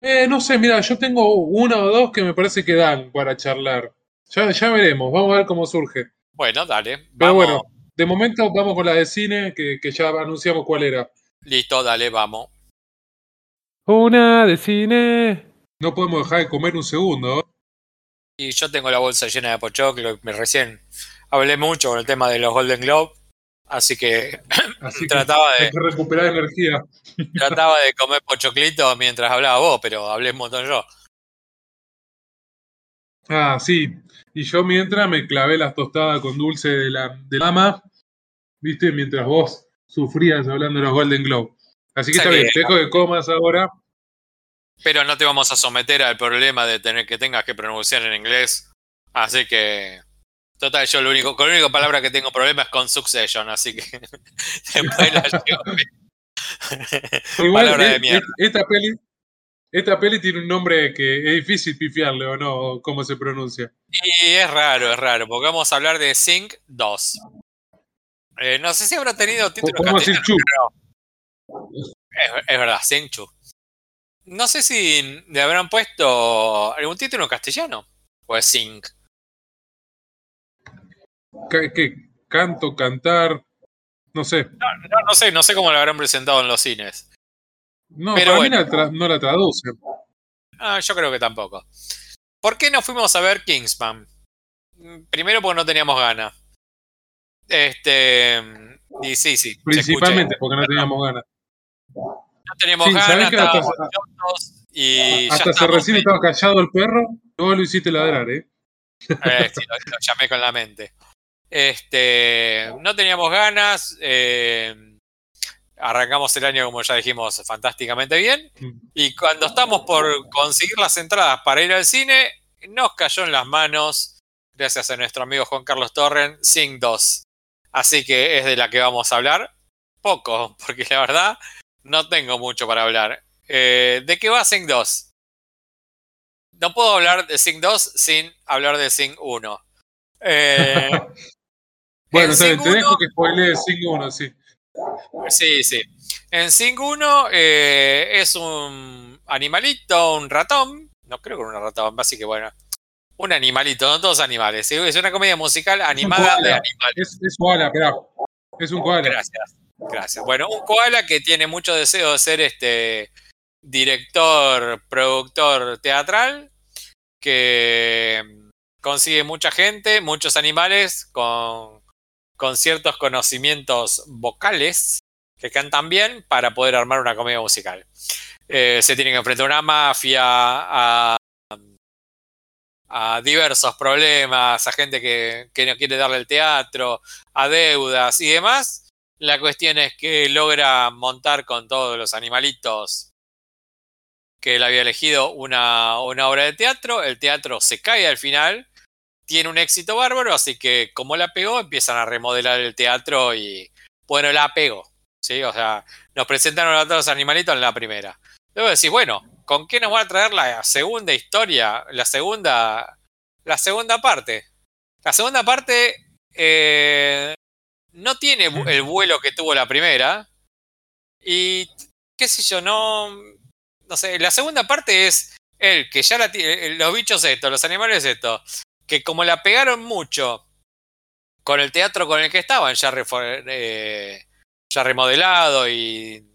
eh, no sé, mira, yo tengo una o dos que me parece que dan para charlar. Ya, ya veremos, vamos a ver cómo surge. Bueno, dale. Pero vamos. bueno, de momento vamos con la de cine, que, que ya anunciamos cuál era. Listo, dale, vamos. Una de cine. No podemos dejar de comer un segundo. ¿eh? Y yo tengo la bolsa llena de pochoclo. Me recién hablé mucho con el tema de los Golden Globe. Así que *clears throat* Así que trataba hay de, que recuperar energía. trataba de comer pochoclito mientras hablaba vos, pero hablé un montón yo. Ah, sí. Y yo mientras me clavé las tostadas con dulce de la, de la ama, viste, mientras vos sufrías hablando de los Golden Globe. Así que está bien, te dejo que comas ahora. Pero no te vamos a someter al problema de tener que tengas que pronunciar en inglés. Así que. Total, yo lo único, con la única palabra que tengo problema es con Succession, así que *laughs* después la llevo. *laughs* Igual, Palabra de eh, mierda. eh, esta peli, esta peli tiene un nombre que es difícil pifiarle o no, cómo se pronuncia. Y es raro, es raro, porque vamos a hablar de Sync 2. Eh, no sé si habrá tenido título en Podemos decir castellano. Chu. Es, es verdad, Sync Chu. No sé si le habrán puesto algún título en castellano. O es Sync. Que canto, cantar, no sé. No, no sé, no sé cómo lo habrán presentado en los cines. No, Pero para bueno. mí la no la traduce. Ah, yo creo que tampoco. ¿Por qué no fuimos a ver Kingsman? Primero porque no teníamos ganas. Este. Y sí, sí. Principalmente porque no teníamos ganas. No teníamos Sí, ¿sabés ganas, que hasta- y ya Hasta se recién estaba callado el perro, luego lo hiciste ladrar, ¿eh? Eh, sí, lo, lo llamé con la mente. Este, no teníamos ganas. eh, arrancamos el año, como ya dijimos, fantásticamente bien. Y cuando estamos por conseguir las entradas para ir al cine, nos cayó en las manos, gracias a nuestro amigo Juan Carlos Torren, Sing 2. Así que es de la que vamos a hablar. Poco, *laughs* porque la verdad no tengo mucho para hablar. Eh, ¿De qué va Sing 2? No puedo hablar de Sing 2 sin hablar de Sing 1. Eh, *laughs* Bueno, te 1 dejo que spoilee 5-1, sí. Sí, sí. En Sing 1 eh, es un animalito, un ratón. No creo que un ratón, así que bueno. Un animalito, no todos animales. Es una comedia musical animada de animales. Es, es koala, espera. Es un koala. Gracias, gracias. Bueno, un koala que tiene mucho deseo de ser este director, productor teatral, que consigue mucha gente, muchos animales con, con ciertos conocimientos vocales que cantan bien para poder armar una comedia musical. Eh, se tiene que enfrentar a una mafia, a, a diversos problemas, a gente que, que no quiere darle el teatro, a deudas y demás. La cuestión es que logra montar con todos los animalitos que él había elegido una, una obra de teatro. El teatro se cae al final, tiene un éxito bárbaro, así que como la pegó, empiezan a remodelar el teatro y bueno, la pegó. ¿sí? O sea, nos presentaron a los animalitos en la primera. Luego decís, bueno, ¿con qué nos va a traer la segunda historia? La segunda, la segunda parte. La segunda parte eh, no tiene el vuelo que tuvo la primera. Y qué sé yo, no. No sé, la segunda parte es él, que ya la tiene, los bichos estos, los animales estos, que como la pegaron mucho con el teatro con el que estaban, ya, eh, remodelado y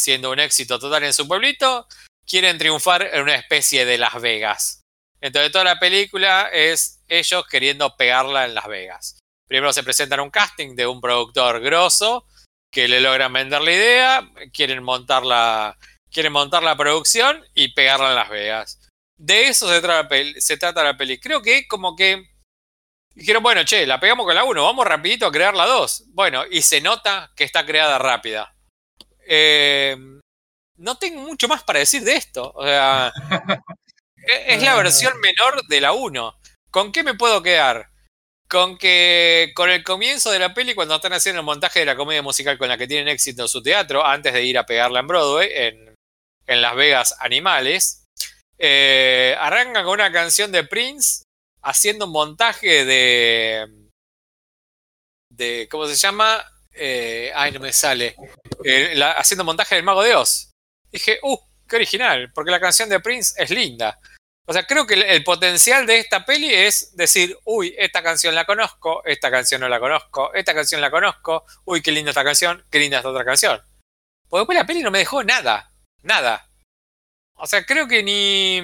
siendo un éxito total en su pueblito, quieren triunfar en una especie de Las Vegas. Entonces toda la película es ellos queriendo pegarla en Las Vegas. Primero se presentan un casting de un productor grosso que le logran vender la idea, quieren montar la, quieren montar la producción y pegarla en Las Vegas. De eso se trata, la peli- se trata la peli. Creo que como que dijeron, bueno, che, la pegamos con la 1, vamos rapidito a crear la 2. Bueno, y se nota que está creada rápida. Eh, no tengo mucho más para decir de esto. O sea, *laughs* e- es la versión menor de la 1. ¿Con qué me puedo quedar? Con que con el comienzo de la peli, cuando están haciendo el montaje de la comedia musical con la que tienen éxito en su teatro, antes de ir a pegarla en Broadway, en, en Las Vegas Animales, eh, arrancan con una canción de Prince haciendo un montaje de. ¿Cómo se llama? Eh, ay, no me sale. Eh, la- haciendo montaje del Mago de Oz. Dije, uh, qué original, porque la canción de Prince es linda. O sea, creo que el, el potencial de esta peli es decir, uy, esta canción la conozco, esta canción no la conozco, esta canción la conozco, uy, qué linda esta canción, qué linda esta otra canción. Porque después la peli no me dejó nada, nada. O sea, creo que ni...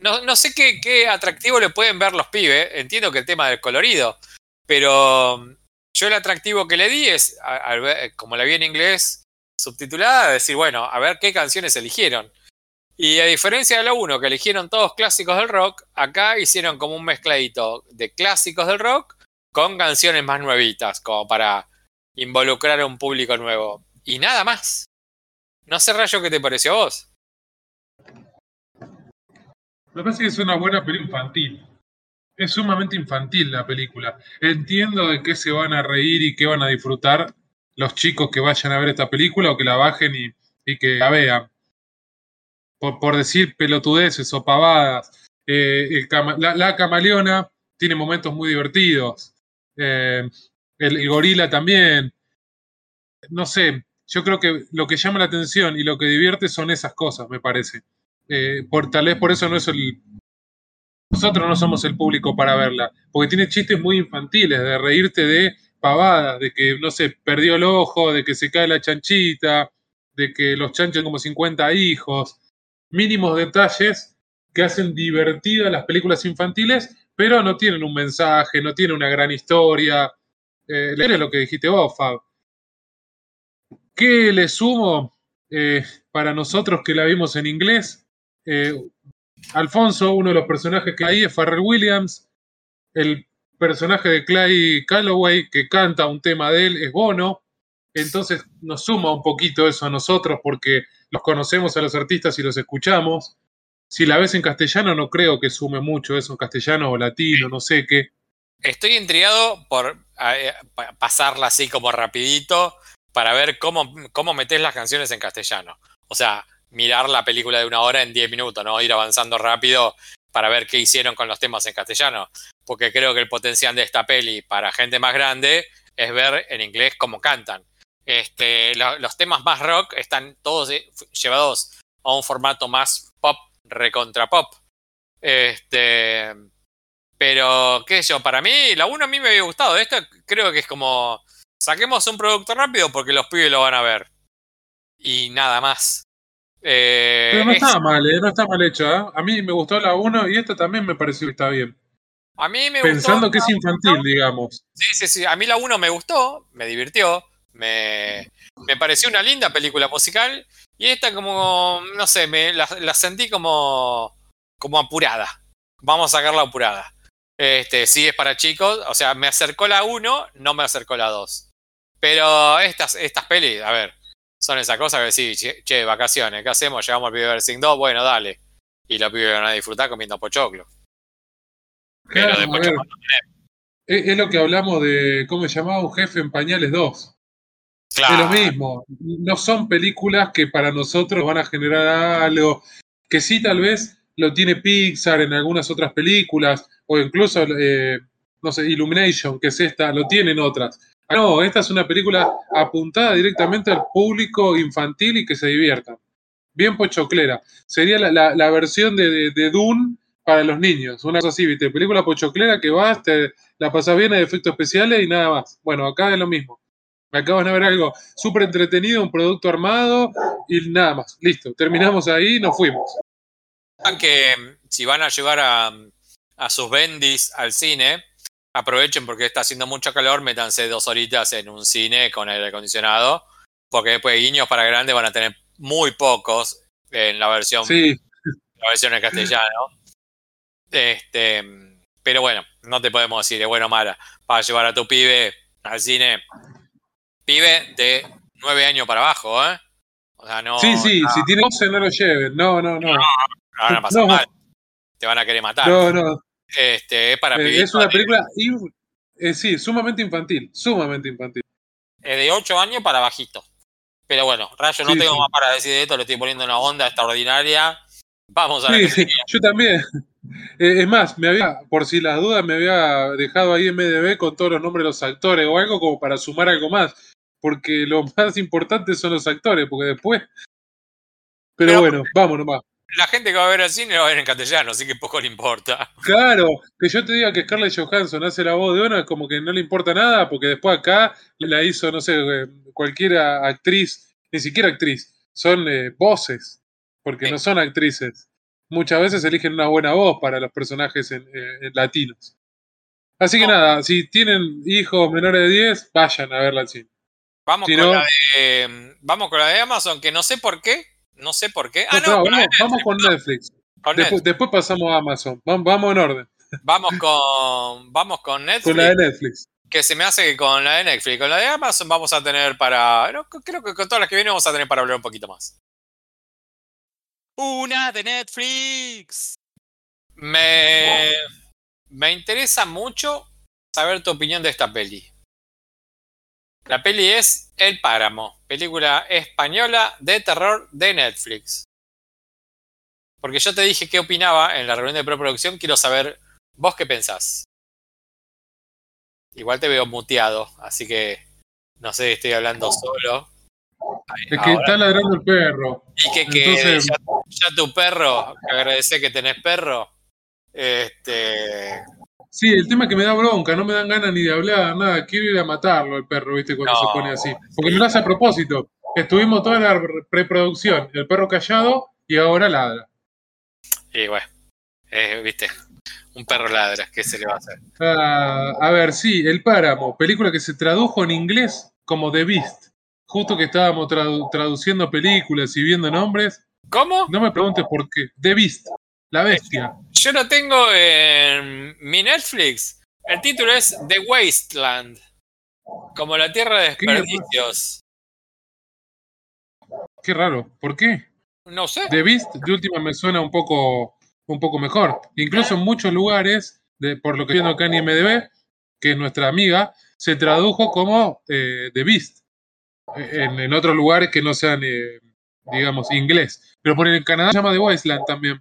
No, no sé qué, qué atractivo le pueden ver los pibes, entiendo que el tema del colorido, pero yo el atractivo que le di es, ver- como la vi en inglés subtitulada, decir, bueno, a ver qué canciones eligieron. Y a diferencia de la 1, que eligieron todos clásicos del rock, acá hicieron como un mezcladito de clásicos del rock con canciones más nuevitas, como para involucrar a un público nuevo. Y nada más. No sé, Rayo, qué te pareció a vos. Me parece que es una buena película infantil. Es sumamente infantil la película. Entiendo de qué se van a reír y qué van a disfrutar los chicos que vayan a ver esta película o que la bajen y, que la vean. Por, decir pelotudeces o pavadas. Eh, la, camaleona tiene momentos muy divertidos. Eh, el gorila también. No sé, yo creo que lo que llama la atención y lo que divierte son esas cosas, me parece. Eh, por, tal vez por eso no es el. Nosotros no somos el público para verla, porque tiene chistes muy infantiles, de reírte de pavadas, de que, no sé, perdió el ojo, de que se cae la chanchita, de que los chanchos como 50 hijos, mínimos detalles que hacen divertidas las películas infantiles, pero no tienen un mensaje, no tienen una gran historia. Eh, lo que dijiste vos, Fab. ¿Qué le sumo eh, para nosotros que la vimos en inglés? Eh, Alfonso, uno de los personajes que hay es Farrell Williams. El personaje de Clay Calloway que canta un tema de él es Bono. Entonces nos suma un poquito eso a nosotros porque los conocemos a los artistas y los escuchamos. Si la ves en castellano no creo que sume mucho eso en castellano o latino, no sé qué. Estoy intrigado por eh, pa- pasarla así como rapidito para ver cómo, cómo metes las canciones en castellano. O sea, mirar la película de una hora en 10 minutos, ¿no? Ir avanzando rápido para ver qué hicieron con los temas en castellano. Porque creo que el potencial de esta peli para gente más grande es ver en inglés cómo cantan. Este, lo- los temas más rock están todos llevados a un formato más pop, recontra pop. Este, pero, qué sé yo, para mí, la 1 a mí me había gustado. Esta creo que es como, saquemos un producto rápido porque los pibes lo van a ver. Y nada más. Eh, Pero no es- está mal, ¿eh? no está mal hecho. ¿eh? A mí me gustó la 1 y esta también me pareció que está bien. a mí me Pensando gustó. que es infantil, digamos. Sí, sí, sí. A mí la 1 me gustó, me divirtió, me, me pareció una linda película musical. Y esta como, no sé, me la, la sentí como, como apurada. Vamos a sacarla apurada. Este, sí es para chicos, o sea, me acercó la 1, no me acercó la 2. Pero estas, estas pelis, a ver, son esa cosa que sí, che, che, vacaciones, ¿qué hacemos? Llegamos al pibe Versing 2, bueno, dale. Y los pibes van a disfrutar comiendo pochoclo. Pero Claro, ver, chupando. es, es lo que hablamos de, ¿cómo se llamaba? Un jefe en pañales 2. Claro. Es lo mismo. No son películas que para nosotros van a generar algo. Que sí, tal vez lo tiene Pixar en algunas otras películas, o incluso eh, no sé, Illumination, que es esta, lo tienen otras. Ah, no, esta es una película apuntada directamente al público infantil y que se diviertan. Bien pochoclera. Sería la, versión de, de, de Dune para los niños. Una cosa así, ¿viste? Película pochoclera que vas, te la pasas bien, hay efectos especiales y nada más. Bueno, acá es lo mismo. Me acaban de ver algo súper entretenido, un producto armado y nada más. Listo, terminamos ahí y nos fuimos. mm, si van a llevar a, a sus bendis al cine, aprovechen porque está haciendo mucho calor, métanse dos horitas en un cine con aire acondicionado, porque después guiños para grandes van a tener muy pocos en la versión, Sí, la versión en castellano. Este, mm, pero bueno, no te podemos decir de bueno o mala. Para llevar a tu pibe al cine, pibe de nueve años para abajo, ¿eh? O sea, no, sí, sí, si tiene 12 no lo lleven. No, no, no. la van a pasar No. mal. Te van a querer matar. No, no. Este, es para Eh, es una película, in- eh, sí, sumamente infantil, sumamente infantil. eh, de 8 años para bajito. Pero bueno, Rayo, no Sí, tengo sí. más para decir de esto, le estoy poniendo una onda extraordinaria. Vamos a la Sí, yo también. *laughs* Eh, es más, me había, por si las dudas, me había dejado ahí en MDB con todos los nombres de los actores o algo como para sumar algo más. Porque lo *laughs* más importante son los actores, porque después. Pero, Pero- bueno, vamos nomás. La gente que va a ver el cine lo va a ver en castellano, así que poco le importa. Claro, que yo te diga que Scarlett Johansson hace la voz de es como que no le importa nada, porque después acá la hizo, no sé, eh, cualquier actriz, ni siquiera actriz, son eh, voces, porque Sí. no son actrices. Muchas veces eligen una buena voz para los personajes en, eh, en latinos. Así que No. nada, si tienen hijos menores de 10, vayan a verla al cine. Vamos, Si con no- la de, vamos con la de Amazon, que no sé por qué. No sé por qué. Ah, No, no, de vamos, vamos con Netflix. con Después, Netflix. después pasamos a Amazon. Vamos, vamos en orden. Vamos con, vamos con Netflix. *laughs* Con la de Netflix. que se me hace que con la de Netflix, con la de Amazon vamos a tener para. no, creo que con todas las que vienen vamos a tener para hablar un poquito más. Una de Netflix. Me, me interesa mucho saber tu opinión de esta peli. La peli es El Páramo, película española de terror de Netflix. Porque yo te dije qué opinaba en la reunión de preproducción, quiero saber vos qué pensás. Igual te veo muteado, así que no sé, estoy hablando solo. Es que ahora. está ladrando el perro. Y que, que Entonces- ya, ya tu perro, que agradecé que tenés perro, este, Sí, el tema es que me da bronca, no me dan ganas ni de hablar, nada. Quiero ir a matarlo el perro, ¿viste? Cuando No, se pone así. Porque lo hace a propósito. Estuvimos toda la re- preproducción, el perro callado y ahora ladra. y bueno, eh, viste, un perro ladra, ¿qué se le va a hacer? Ah, a ver, sí, El Páramo, película que se tradujo en inglés como The Beast. Justo que estábamos tradu- traduciendo películas y viendo nombres. ¿Cómo? No me preguntes por qué. The Beast, la bestia. Yo lo tengo en mi Netflix. El título es The Wasteland, como la tierra de desperdicios. Qué raro. ¿Por qué? No sé. The Beast de última me suena un poco, un poco mejor. Incluso en muchos lugares, de, por lo que viendo acá en IMDB, que es nuestra amiga, se tradujo como eh, The Beast. Eh, En, en otros lugares que no sean, eh, digamos, inglés. Pero por en Canadá se llama The Wasteland también.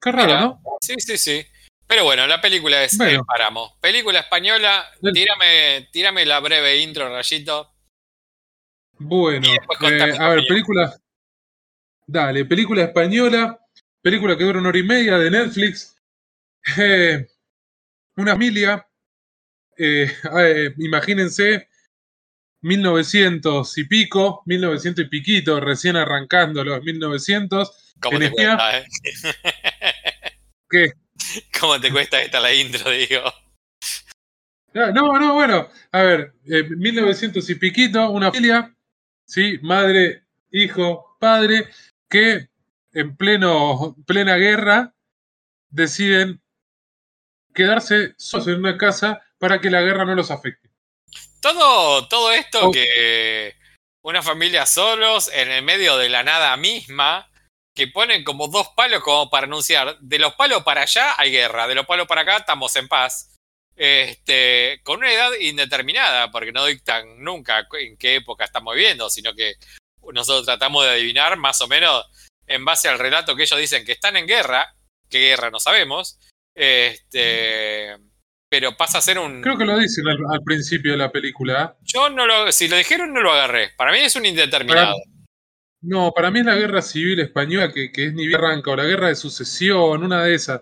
Qué raro. ¿no? Sí, sí, sí. Pero bueno, la película es Bueno. El Páramo. Película española. Tírame, tírame la breve intro, Rayito. Bueno, eh, a ver, película. Dale, película española, película que dura una hora y media de Netflix. *laughs* Eh, una familia, eh, *laughs* eh, imagínense, 1900 y pico, 1900 y piquito, recién arrancando los 1900. ¿Cómo te eh? *laughs* ¿Qué? *laughs* ¿Cómo te cuesta esta la intro, digo? Ah, No, no, bueno, a ver, eh, 1900 y piquito, una familia, ¿sí? Madre, hijo, padre, que en pleno, plena guerra deciden quedarse solos en una casa para que la guerra no los afecte. Todo, todo esto Oh. que una familia solos en el medio de la nada misma, que ponen como dos palos como para anunciar, de los palos para allá hay guerra, de los palos para acá estamos en paz. Este, con una edad indeterminada, porque no dictan nunca en qué época estamos viviendo, sino que nosotros tratamos de adivinar más o menos en base al relato que ellos dicen que están en guerra, qué guerra no sabemos, este, pero pasa a ser un. Creo que lo dicen al, al principio de la película. Yo no lo. Si lo dijeron, no lo agarré. Para mí es un indeterminado. No, para mí es la guerra civil española que, que es ni bien arranca, o la guerra de sucesión, una de esas.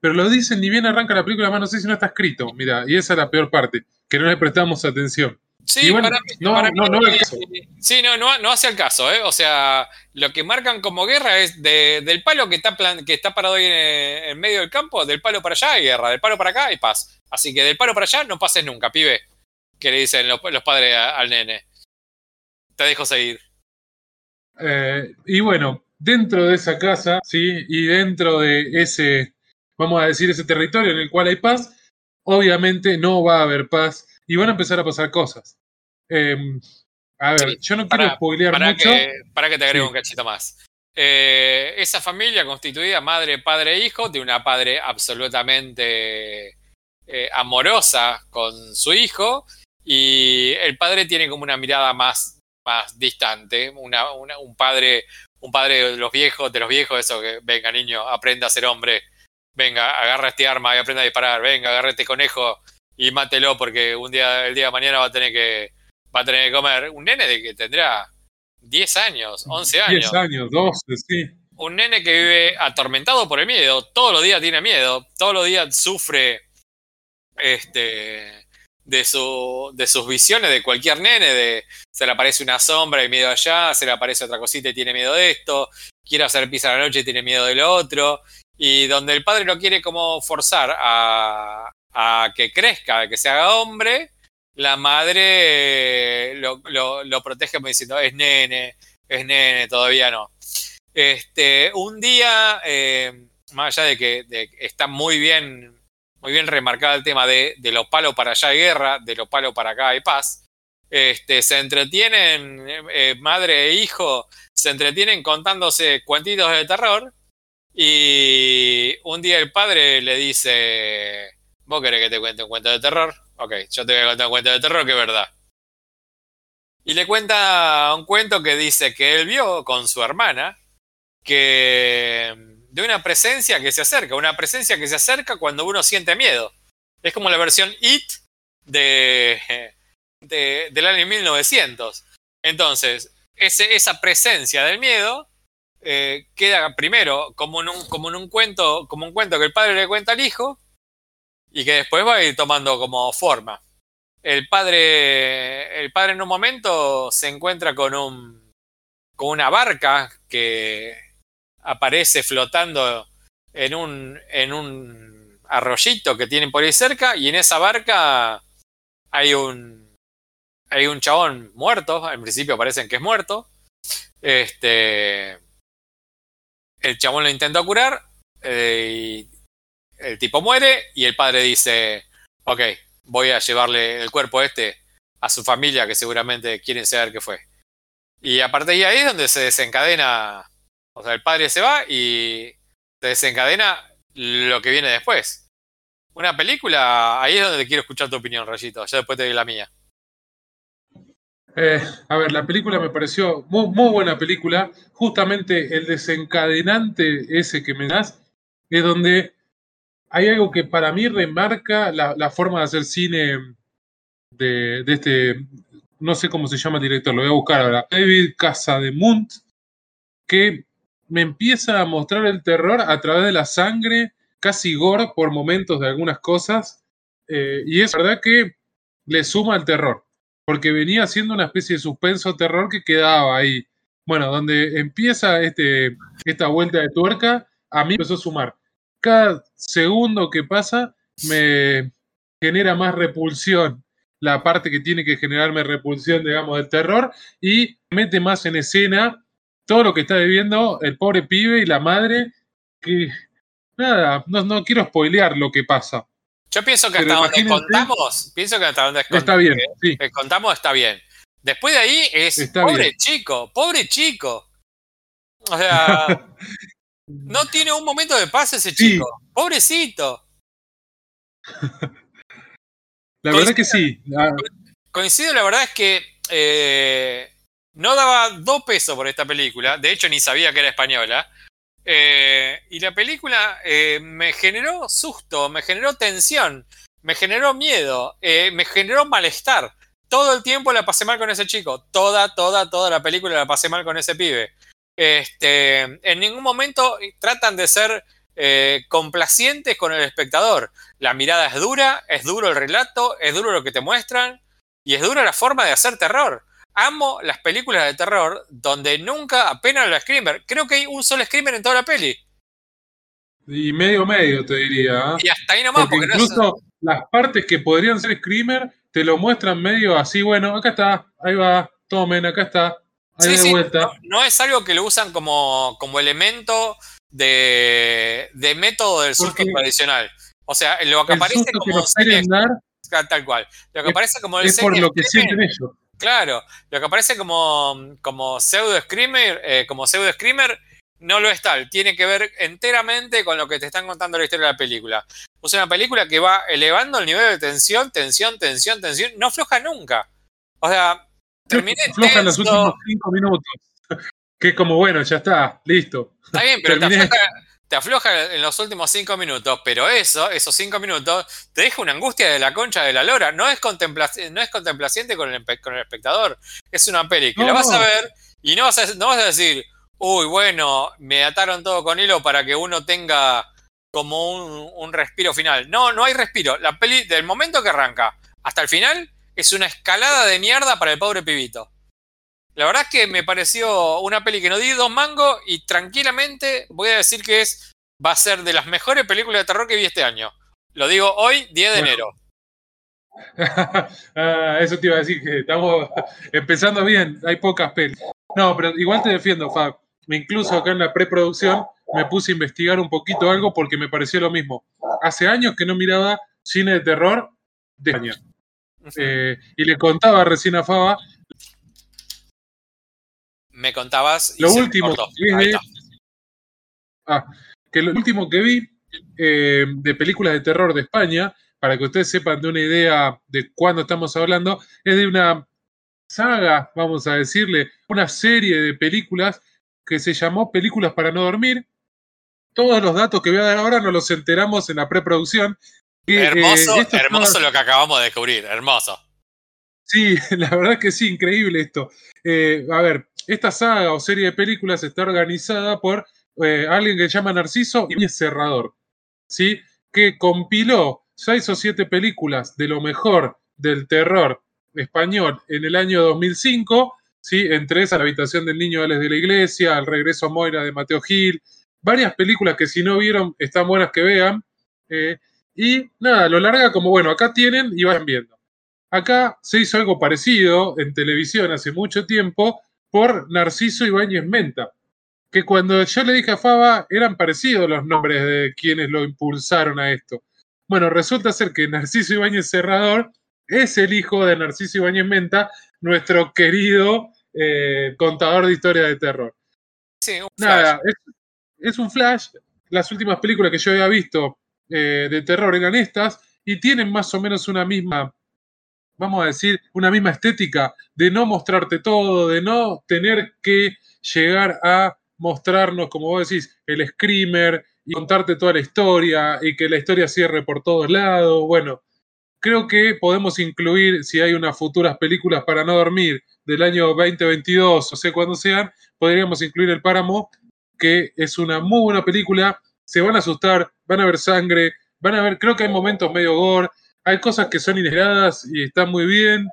Pero lo dicen ni bien arranca la película, más no sé si no está escrito. Mira, y esa es la peor parte, que no le prestamos atención. Sí, bueno, para mí, no, para mí- no. Sí, no, no, no hace al caso, ¿eh? O sea, lo que marcan como guerra es de- del palo que está, plan- que está parado ahí en, en medio del campo, del palo para allá hay guerra, del palo para acá hay paz. Así que del palo para allá no pases nunca, pibe. Que le dicen los, los padres a- al nene. Te dejo seguir. Eh, y bueno, dentro de esa casa, ¿sí? Y dentro de ese, vamos a decir, ese territorio en el cual hay paz, obviamente no va a haber paz y van a empezar a pasar cosas. Eh, a ver, Sí, yo no para- quiero spoilear Para mucho. que, para que te agrego Sí. un cachito más. Eh, esa familia constituida madre, padre e hijo, de una padre absolutamente eh, amorosa con su hijo y el padre tiene como una mirada más, más distante, una, una- un padre un padre de los viejos, de los viejos, eso que venga niño, aprenda a ser hombre, venga, agarra este arma y aprenda a disparar, venga, agarra este conejo y mátelo porque un día, el día de mañana va a tener que, va a tener que comer. Un nene de que tendrá 10 años, 11 años. 10 años, 12, sí. Un nene que vive atormentado por el miedo, todos los días tiene miedo, todos los días sufre este de su de sus visiones de cualquier nene, de se le aparece una sombra y miedo allá, se le aparece otra cosita y tiene miedo de esto, quiere hacer pis a la noche y tiene miedo de lo otro, y donde el padre lo quiere como forzar a, a que crezca, a que se haga hombre, la madre eh, lo, lo, protege diciendo, es nene, es nene, todavía no. Este, un día, eh, más allá de que está muy bien, muy bien remarcado el tema de, de los palos para allá hay guerra, de los palos para acá hay paz, este, se entretienen, eh, eh, madre e hijo, se entretienen contándose cuentitos de terror y un día el padre le dice, ¿vos querés que te cuente un cuento de terror? Ok, yo te voy a contar un cuento de terror que es verdad. Y le cuenta un cuento que dice que él vio con su hermana que de una presencia que se acerca, una presencia que se acerca cuando uno siente miedo. Es como la versión It de, *laughs* de- del año 1900. Entonces, esa presencia del miedo eh, queda primero como un, como un cuento, como un cuento que el padre le cuenta al hijo y que después va a ir tomando como forma. El padre, el padre en un momento se encuentra con un con una barca que aparece flotando en un en un arroyito que tienen por ahí cerca y en esa barca hay un hay un chabón muerto, en principio parecen que es muerto. Este el chabón lo intenta curar eh, y el tipo muere y el padre dice, ok, voy a llevarle el cuerpo este a su familia que seguramente quieren saber qué fue. Y a partir de ahí es donde se desencadena, o sea, el padre se va y se desencadena lo que viene después. Una película, ahí es donde te quiero escuchar tu opinión, Rayito, ya después te doy la mía. Eh, a ver, la película me pareció muy, buena película. Justamente el desencadenante ese que me das es donde hay algo que para mí remarca la, la forma de hacer cine de, de este, no sé cómo se llama el director, lo voy a buscar ahora, David Casademunt, que me empieza a mostrar el terror a través de la sangre, casi gore por momentos de algunas cosas, eh, y es verdad que le suma al terror porque venía haciendo una especie de suspenso terror que quedaba ahí. Bueno, donde empieza este, esta vuelta de tuerca, a mí empezó a sumar. Cada segundo que pasa me genera más repulsión. La parte que tiene que generarme repulsión, digamos, del terror, y mete más en escena todo lo que está viviendo el pobre pibe y la madre, que nada, no, no quiero spoilear lo que pasa. Yo pienso que Pero hasta donde contamos, pienso que hasta donde Está bien, sí. que contamos está bien. Después de ahí es Está pobre bien. chico, pobre chico. O sea, *laughs* no tiene un momento de paz ese Sí. chico. Pobrecito. La verdad que sí. Ah, Coincido, la verdad es que eh, no daba dos pesos por esta película. De hecho, ni sabía que era española. Eh, y la película eh, me generó susto, me generó tensión, me generó miedo, eh, me generó malestar. Todo el tiempo la pasé mal con ese chico. Toda, toda, toda la película la pasé mal con ese pibe. Este, en ningún momento tratan de ser complacientes con el espectador. La mirada es dura, es duro el relato, es duro lo que te muestran y es dura la forma de hacer terror. Amo las películas de terror donde nunca apenas lo screamer. Creo que hay un solo screamer en toda la peli. Y medio medio, te diría. ¿ah? Y hasta ahí nomás, Porque porque, no es- incluso las partes que podrían ser Screamer te lo muestran medio así, bueno, acá está, ahí va, tomen, acá está, ahí Sí, de sí, vuelta. no, no es algo que lo usan como, como elemento de, de método del susto Porque tradicional. O sea, lo que aparece susto que como nos dar tal cual. Lo que es- aparece como el es por lo que sienten ellos. Claro, lo que aparece como, como pseudo screamer, eh, como pseudo screamer, no lo es tal. Tiene que ver enteramente con lo que te están contando la historia de la película. Es una película que va elevando el nivel de tensión, tensión, tensión, tensión. No afloja nunca. O sea, terminé Aflojan los tenso. últimos cinco minutos. *laughs* Que es como, bueno, ya está, listo. Está bien, pero te afloja, te afloja en los últimos cinco minutos. Pero eso, esos cinco minutos, te deja una angustia de la concha de la lora. No es, contempla- no es contemplaciente con el, con el espectador. Es una peli que No, la vas a ver y no vas a, no vas a decir, uy, bueno, me ataron todo con hilo para que uno tenga como un, un respiro final. No, no hay respiro. La peli, del momento que arranca hasta el final, es una escalada de mierda para el pobre pibito. La verdad es que me pareció una peli que no di dos mangos y tranquilamente voy a decir que es va a ser de las mejores películas de terror que vi este año. Lo digo hoy, 10 de Bueno. enero. *laughs* Ah, eso te iba a decir que estamos empezando bien, hay pocas pelis. No, pero igual te defiendo, Fab. Incluso acá en la preproducción me puse a investigar un poquito algo porque me pareció lo mismo. Hace años que no miraba cine de terror de España. Eh, y le contaba recién a Faba Me contabas y lo se último. Ah, que lo último que vi eh, de películas de terror de España, para que ustedes sepan de una idea de cuándo estamos hablando, es de una saga, vamos a decirle, una serie de películas que se llamó Películas para no dormir. Todos los datos que voy a dar ahora nos los enteramos en la preproducción. que, eh, Hermoso, hermoso lo que acabamos de descubrir. Hermoso. Sí, *laughs* la verdad es que sí, increíble esto. Eh, a ver, esta saga o serie de películas está organizada por eh, alguien que se llama Narciso y Cerrador, ¿sí? Que compiló seis o siete películas de lo mejor del terror español en el año 2005, ¿sí? Entre esas, La habitación del niño Alex de la iglesia, El regreso a Moira de Mateo Gil, varias películas que si no vieron están buenas que vean. eh, y nada, lo larga como, bueno, acá tienen y vayan viendo. Acá se hizo algo parecido en televisión hace mucho tiempo por Narciso Ibáñez Menta, que cuando yo le dije a Faba eran parecidos los nombres de quienes lo impulsaron a esto. Bueno, resulta ser que Narciso Ibáñez Serrador es el hijo de Narciso Ibáñez Menta, nuestro querido eh, contador de historia de terror. Sí, un Nada, flash. es, es un flash. Las últimas películas que yo había visto eh, de terror eran estas y tienen más o menos una misma, vamos a decir, una misma estética de no mostrarte todo, de no tener que llegar a mostrarnos, como vos decís, el screamer y contarte toda la historia y que la historia cierre por todos lados. Bueno, creo que podemos incluir, si hay unas futuras películas para no dormir del año 2022, o sé cuándo sean, podríamos incluir El Páramo, que es una muy buena película. Se van a asustar, van a ver sangre, van a ver, creo que hay momentos medio gore, hay cosas que son inesperadas y están muy bien.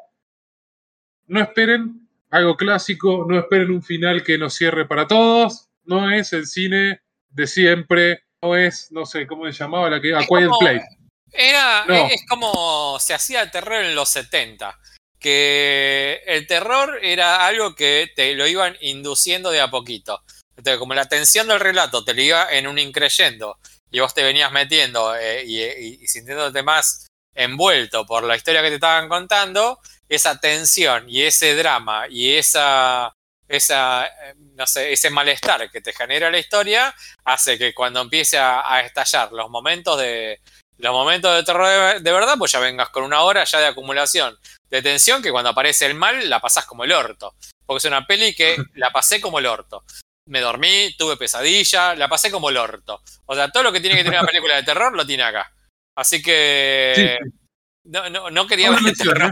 No esperen algo clásico, no esperen un final que nos cierre para todos. No es el cine de siempre, no es, no sé cómo se llamaba la que. A Quiet como- Place. Era, No. es como se hacía el terror en los 70. Que el terror era algo que te lo iban induciendo de a poquito. Entonces, como la tensión del relato te lo iba en un increyendo y vos te venías metiendo eh, y, y- y sintiéndote más envuelto por la historia que te estaban contando, esa tensión y ese drama y esa, esa eh, no sé, ese malestar que te genera la historia hace que cuando empiece a, a estallar los momentos de, los momentos de terror de, de verdad, pues ya vengas con una hora ya de acumulación de tensión que cuando aparece el mal la pasás como el orto. Porque es una peli que *laughs* la pasé como el orto. Me dormí, tuve pesadilla, la pasé como el orto. O sea, todo lo que tiene que tener una película de terror lo tiene acá. Así que Sí, no, no, no quería terror,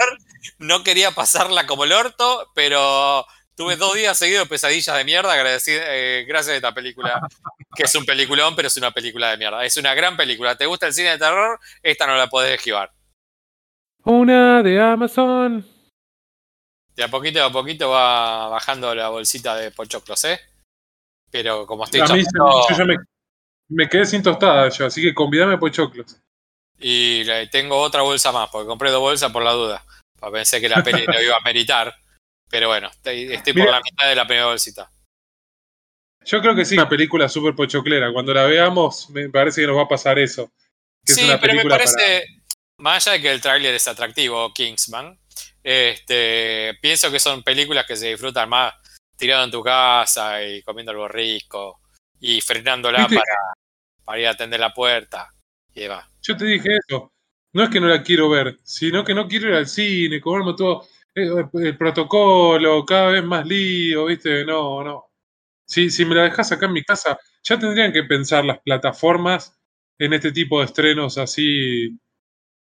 no quería pasarla como el orto, pero tuve dos días seguidos de pesadillas de mierda eh, gracias a esta película, que es un peliculón, pero es una película de mierda. Es una gran película. ¿Te gusta el cine de terror? Esta no la podés esquivar. Una de Amazon. De a poquito a poquito va bajando la bolsita de pochoclos, ¿eh? Pero como estoy A mí se- chapando yo ya me, me quedé sin tostada yo, así que convidame pochoclos. Y le- tengo otra bolsa más, porque compré dos bolsas por la duda. Pensé que la peli *laughs* lo iba a meritar. Pero bueno, estoy, estoy por Mira. la mitad de la primera bolsita. Yo creo que sí, una película súper pochoclera. Cuando la veamos, me parece que nos va a pasar eso. Que sí, es una pero me parece, más allá de que el tráiler es atractivo, Kingsman, este, pienso que son películas que se disfrutan más tirado en tu casa y comiendo algo rico y frenándola ¿Viste? para, para ir a atender la puerta y demás. Yo te dije eso. No es que no la quiero ver, sino que no quiero ir al cine, comerme todo. eh, El protocolo, cada vez más lío, ¿viste? No, no. Si, si me la dejas acá en mi casa, ya tendrían que pensar las plataformas en este tipo de estrenos así.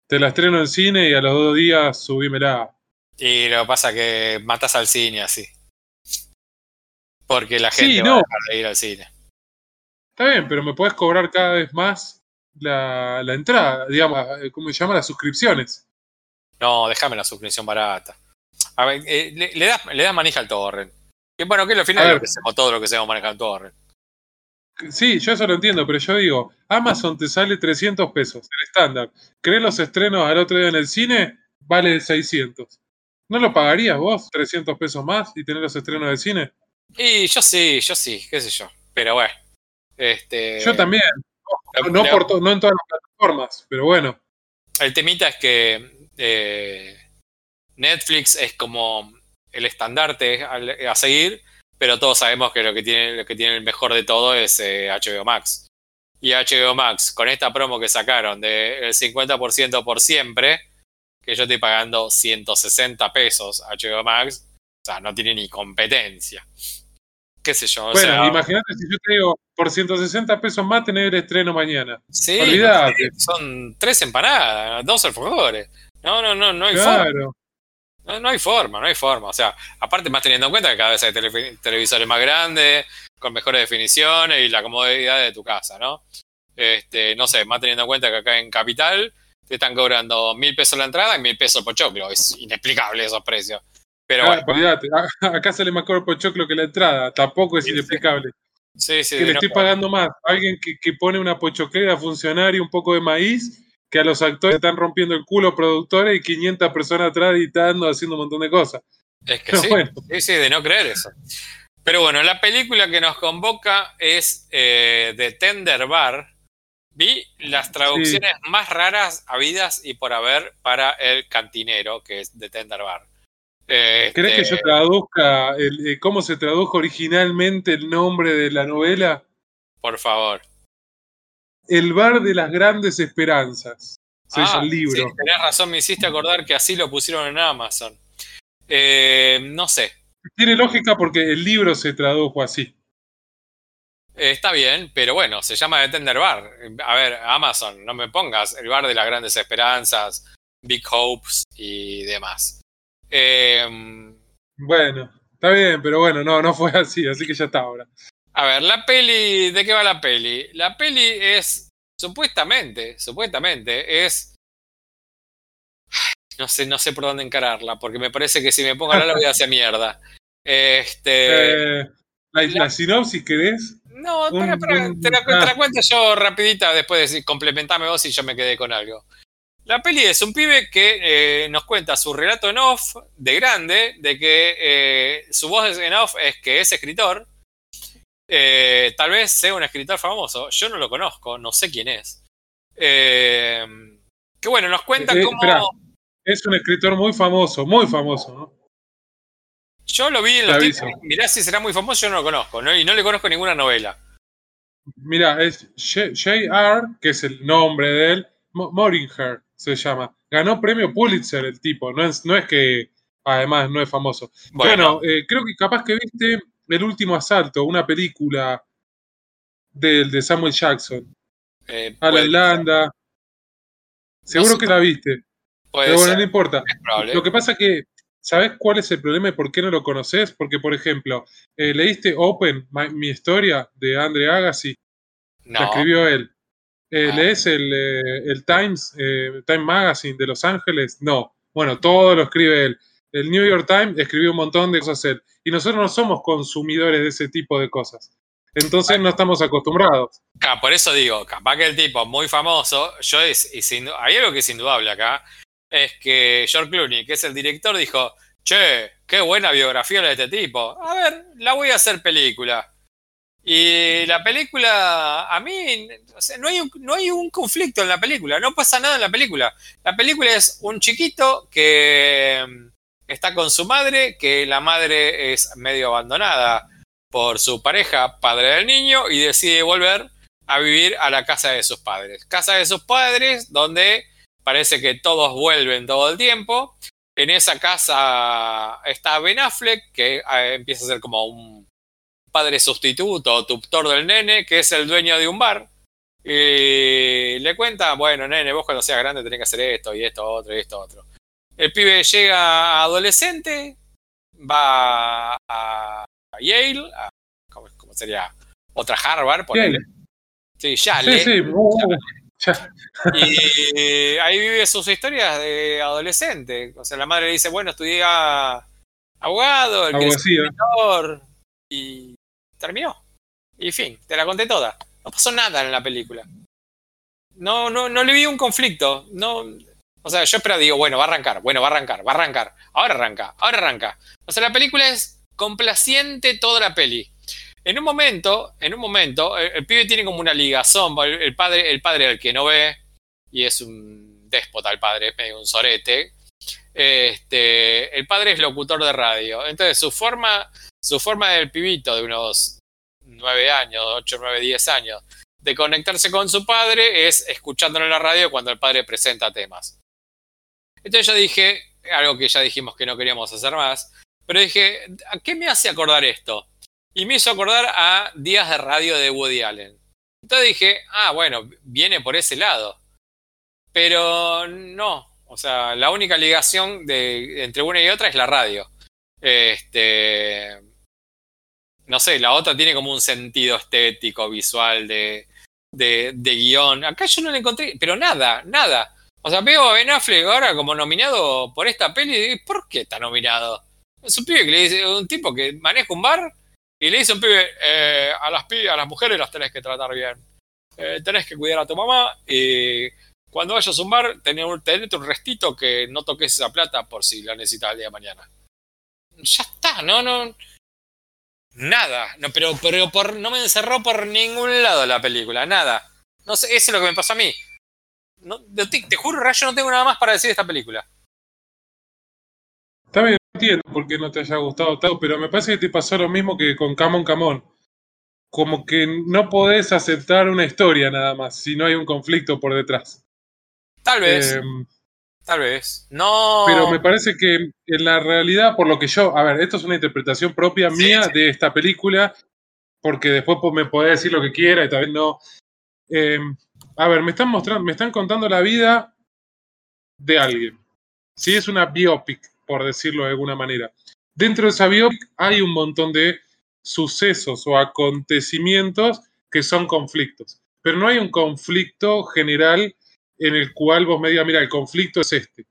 Te la estreno en cine y a los dos días subímela. Y lo que pasa es que matas al cine así. Porque la Sí, gente va no. a dejar de ir al cine. Está bien, pero me puedes cobrar cada vez más la, la entrada, digamos, eh, ¿cómo se llama? Las suscripciones. No, déjame la suscripción barata. A ver, eh, le, le das, le das manija al torrent. Que bueno, que al final lo que hacemos todo lo que hacemos manejar el torrent. Sí, yo eso lo entiendo, pero yo digo, Amazon te sale 300 pesos, el estándar. ¿Crees los estrenos al otro día en el cine? Vale 600. ¿No lo pagarías vos 300 pesos más y tener los estrenos del cine? Y yo sí, yo sí, qué sé yo. Pero bueno. Este, Yo también, no, por to- no en todas las plataformas, pero bueno. El temita es que eh, Netflix es como el estandarte a seguir, pero todos sabemos que lo que tiene, lo que tiene el mejor de todo es eh, HBO Max. Y HBO Max, con esta promo que sacaron del 50% por siempre, que yo estoy pagando 160 pesos HBO Max, o sea, no tiene ni competencia. ¿Qué sé yo? O bueno, sea, imagínate si yo te digo, por 160 pesos más tener el estreno mañana. sí, olvídate. son tres empanadas, dos alfajores. No, no, no, no hay forma. No, no hay forma, no hay forma. O sea, aparte más teniendo en cuenta que cada vez hay tele- televisores más grandes, con mejores definiciones y la comodidad de tu casa, ¿no? Este, no sé, más teniendo en cuenta que acá en Capital te están cobrando mil pesos la entrada y mil pesos por choclo. Es inexplicable esos precios. Pero Ah, bueno. Ah, *laughs* Acá sale más caro el pochoclo que la entrada. Tampoco es Sí, inexplicable. sí, sí. que le no- estoy pagando más alguien que, que pone una pochoclera funcionaria y un poco de maíz que a los actores están rompiendo el culo productores y 500 personas atrás editando, haciendo un montón de cosas. Es que Pero *laughs* sí, bueno, sí, sí, de no creer eso. Pero bueno, la película que nos convoca es eh, The Tender Bar. Vi las traducciones más raras habidas y por haber para el cantinero, que es The Tender Bar. Eh, ¿querés que este, yo traduzca el- eh, cómo se tradujo originalmente el nombre de la novela? Por favor. El bar de las grandes esperanzas. Se Ah, el libro. sí, tenés razón, me hiciste acordar que así lo pusieron en Amazon. Eh, no sé, Tiene lógica porque el libro se tradujo así. Eh, está bien, pero bueno, se llama The Tender Bar. A ver, Amazon, no me pongas el bar de las grandes esperanzas, Big Hopes y demás. Eh, Bueno, está bien, pero bueno, no, no fue así, así que ya está ahora. a ver, la peli, ¿de qué va la peli? La peli es, supuestamente, supuestamente, es... No sé, no sé por dónde encararla, porque me parece que si me pongo a la voy a hacer mierda. *laughs* Este... Eh, la, la sinopsis, ¿querés? No, Un- espera, un- te, la, te ah. la cuento yo rapidita, después de decir, complementame vos y yo me quedé con algo. La peli es un pibe que eh, nos cuenta su relato en off de grande, de que eh, su voz en off es que es escritor. Eh, tal vez sea un escritor famoso, yo no lo conozco, no sé quién es. Que bueno, nos cuenta cómo... esperá. Es un escritor muy famoso, muy famoso, ¿no? Yo lo vi en los títulos, mirá si será muy famoso, yo no lo conozco, ¿no? y no le conozco ninguna novela. Mira, es J- J.R., que es el nombre de él, Mo- Moringer se llama. Ganó premio Pulitzer el tipo, no es, no es que además no es famoso. Bueno, Bueno, eh, creo que capaz que viste El último asalto, una película del de Samuel Jackson. eh, Alan Landa. Seguro sé. que la viste. Pero bueno, ser, no importa. Lo que pasa que, ¿sabes cuál es el problema y por qué no lo conoces? Porque, por ejemplo, eh, ¿leíste Open, My- mi historia de Andre Agassi? La no, escribió él. Eh, Ah. ¿Lees el, eh, el Times, eh, Time Magazine de Los Ángeles? No. Bueno, todo lo escribe él. El New York Times escribió un montón de cosas él. Y nosotros no somos consumidores de ese tipo de cosas. Entonces no estamos acostumbrados. Por eso digo, capaz que el tipo muy famoso, yo es, y sin- hay algo que es indudable acá, es que George Clooney, que es el director, dijo, che, qué buena biografía la de este tipo. A ver, la voy a hacer película. Y la película, a mí, no, hay un, no hay un conflicto en la película, no pasa nada en la película. La película es un chiquito que mm, está con su madre, que la madre es medio abandonada por su pareja, padre del niño, y decide volver a vivir a la casa de sus padres. Casa de sus padres, donde parece que todos vuelven todo el tiempo. En esa casa está Ben Affleck, que eh, empieza a ser como un padre sustituto o tutor del nene, que es el dueño de un bar. Y le cuenta, bueno, nene, vos cuando seas grande tenés que hacer esto y esto, otro y esto, otro. El pibe llega a adolescente, va a Yale, a- ¿cómo, cómo sería? Otra Harvard, ponele. Sí, Yale. Sí, sí. ya. Y ahí vive sus historias de adolescente. O sea, la madre le dice, bueno, estudié a- abogado, el que es Abogacía. escritor, y terminó. Y fin, te la conté toda. No pasó nada en la película. No, no, no le vi un conflicto. No, o sea, yo espero, digo, bueno, va a arrancar, bueno, va a arrancar, va a arrancar. Ahora arranca, ahora arranca. O sea, la película es complaciente toda la peli. En un momento, en un momento, el, pibe tiene como una ligazón. El, el padre, el padre al que no ve, y es un déspota el padre, es medio un sorete. Este, el padre es locutor de radio. Entonces, su forma, su forma del pibito de unos 9 años, 8, 9, 10 años, de conectarse con su padre es escuchándolo en la radio cuando el padre presenta temas. Entonces yo dije, algo que ya dijimos que no queríamos hacer más, pero dije, ¿a qué me hace acordar esto? Y me hizo acordar a días de radio de Woody Allen. Entonces dije, ah, bueno, viene por ese lado. Pero no, o sea, la única ligación de, entre una y otra es la radio. Este, no sé, la otra tiene como un sentido estético, visual, de, de, de guion. Acá yo no le encontré, pero nada, nada. O sea, veo a Ben Affleck ahora como nominado por esta peli y ¿por qué está nominado? Es un pibe que le dice, un tipo que maneja un bar y le dice a un pibe, eh, a, las pi- a las mujeres las tenés que tratar bien. Eh, tenés que cuidar a tu mamá y cuando vayas a un bar, tener un, tenete un restito que no toques esa plata por si la necesitas el día de mañana. Ya está, no, no. Nada, no, pero, pero por, no me encerró por ningún lado la película, nada. No sé, eso es lo que me pasó a mí. No, te, te juro, Rayo, no tengo nada más para decir de esta película. Está bien, entiendo por qué no te haya gustado tanto, pero me parece que te pasó lo mismo que con Camon Camon. Como que no podés aceptar una historia nada más si no hay un conflicto por detrás. Tal vez, Eh, tal vez. No. pero me parece que en la realidad, por lo que yo, a ver, esto es una interpretación propia Sí, mía sí. de esta película, porque después me podés decir lo que quiera y también no. Eh, a ver, me están mostrando, me están contando la vida de alguien. Si es una biopic, por decirlo de alguna manera. Dentro de esa biopic hay un montón de sucesos o acontecimientos que son conflictos. Pero no hay un conflicto general en el cual vos me digas, mira, el conflicto es este.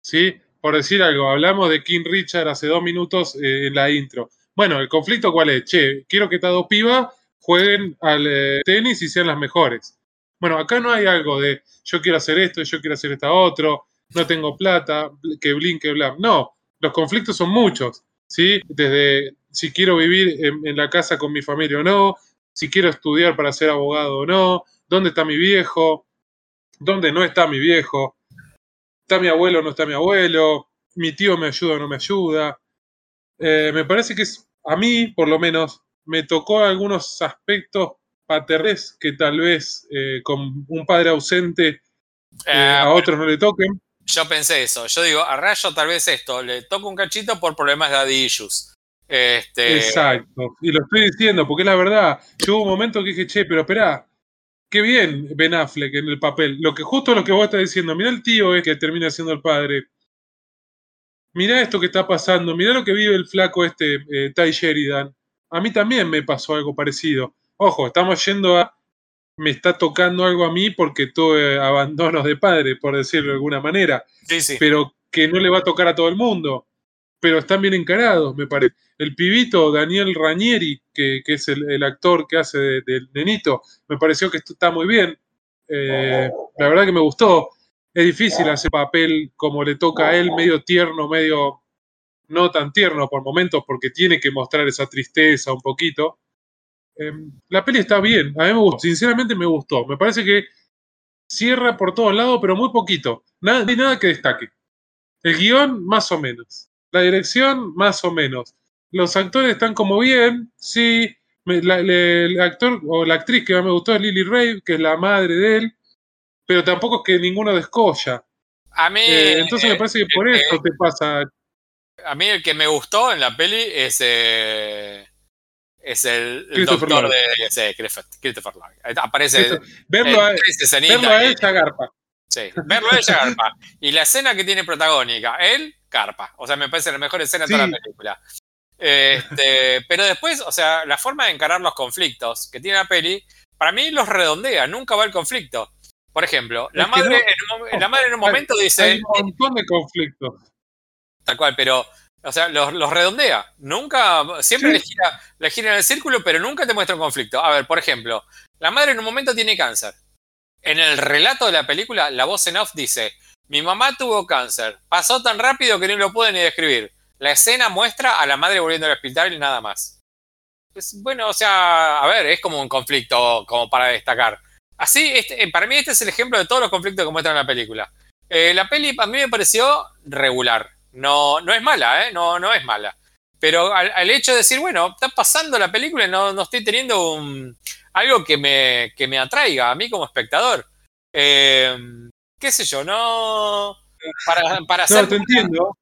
¿Sí? Por decir algo, hablamos de King Richard hace dos minutos eh, en la intro. Bueno, ¿el conflicto cuál es? Che, quiero que estas dos pibas jueguen al eh, tenis y sean las mejores. Bueno, acá no hay algo de yo quiero hacer esto, yo quiero hacer esta otro, no tengo plata, que blin, que. No, los conflictos son muchos, ¿sí? Desde si quiero vivir en la casa con mi familia o no, si quiero estudiar para ser abogado o no, dónde está mi viejo, dónde no está mi viejo, está mi abuelo o no está mi abuelo, mi tío me ayuda o no me ayuda. Eh, me parece que es, a mí, por lo menos, me tocó algunos aspectos paternes que tal vez eh, con un padre ausente eh, Eh, a otros no le toquen. Yo pensé eso. Yo digo, a Rayo tal vez esto, le toco un cachito por problemas de daddy issues. Este, Exacto. Y lo estoy diciendo porque es la verdad. Yo hubo un momento que dije, che, pero esperá, qué bien Ben Affleck en el papel. Lo que justo lo que vos estás diciendo, mira el tío eh, que termina siendo el padre. Mirá esto que está pasando, mirá lo que vive el flaco este, eh, Ty Sheridan. A mí también me pasó algo parecido. Ojo, estamos yendo a. Me está tocando algo a mí porque tuve abandonos de padre, por decirlo de alguna manera. Sí, sí. Pero que no le va a tocar a todo el mundo. Pero están bien encarados, me parece. El pibito Daniel Ranieri, que, es el, actor que hace de- del nenito, me pareció que está muy bien. Eh, la verdad que me gustó. Es difícil hacer papel como le toca a él, medio tierno, medio no tan tierno por momentos, porque tiene que mostrar esa tristeza un poquito. Eh, la peli está bien, a mí me gustó, sinceramente me gustó. Me parece que cierra por todos lados, pero muy poquito. Nada, no hay nada que destaque. El guion, más o menos. La dirección, más o menos. Los actores están como bien, sí. Me- la- le- el actor o la actriz que más me gustó es Lily Ray, que es la madre de él, pero tampoco es que ninguno descolla. A mí, Eh, entonces me eh, parece que por eh, eso te pasa. a mí el que me gustó en la peli es, eh, es el, doctor de Christopher, Christopher Aparece verlo, a, verlo a él garpa. Sí, verlo ella *laughs* garpa. Y la escena que tiene protagónica, él, carpa. O sea, me parece la mejor escena de toda la película. Este, *laughs* pero después, o sea, la forma de encarar los conflictos que tiene la peli, para mí los redondea, nunca va el conflicto. Por ejemplo, la madre, no. en un, la madre en un momento Hay dice, un montón de conflictos. tal cual, pero, o sea, los, los redondea. Nunca, siempre Sí. le, gira, le gira en el círculo, pero nunca te muestra un conflicto. A ver, por ejemplo, la madre en un momento tiene cáncer. En el relato de la película, la voz en off dice, mi mamá tuvo cáncer, pasó tan rápido que no lo pude ni describir. La escena muestra a la madre volviendo al hospital y nada más. Pues, bueno, o sea, a ver, es como un conflicto como para destacar. Así, este, para mí este es el ejemplo de todos los conflictos que muestran en la película. Eh, la peli a mí me pareció regular. No, no es mala, ¿eh? No, no es mala. Pero al, al hecho de decir, bueno, está pasando la película y no, no estoy teniendo un, algo que me, que me atraiga a mí como espectador. Eh, ¿Qué sé yo? No. Para, para hacer, No, te entiendo.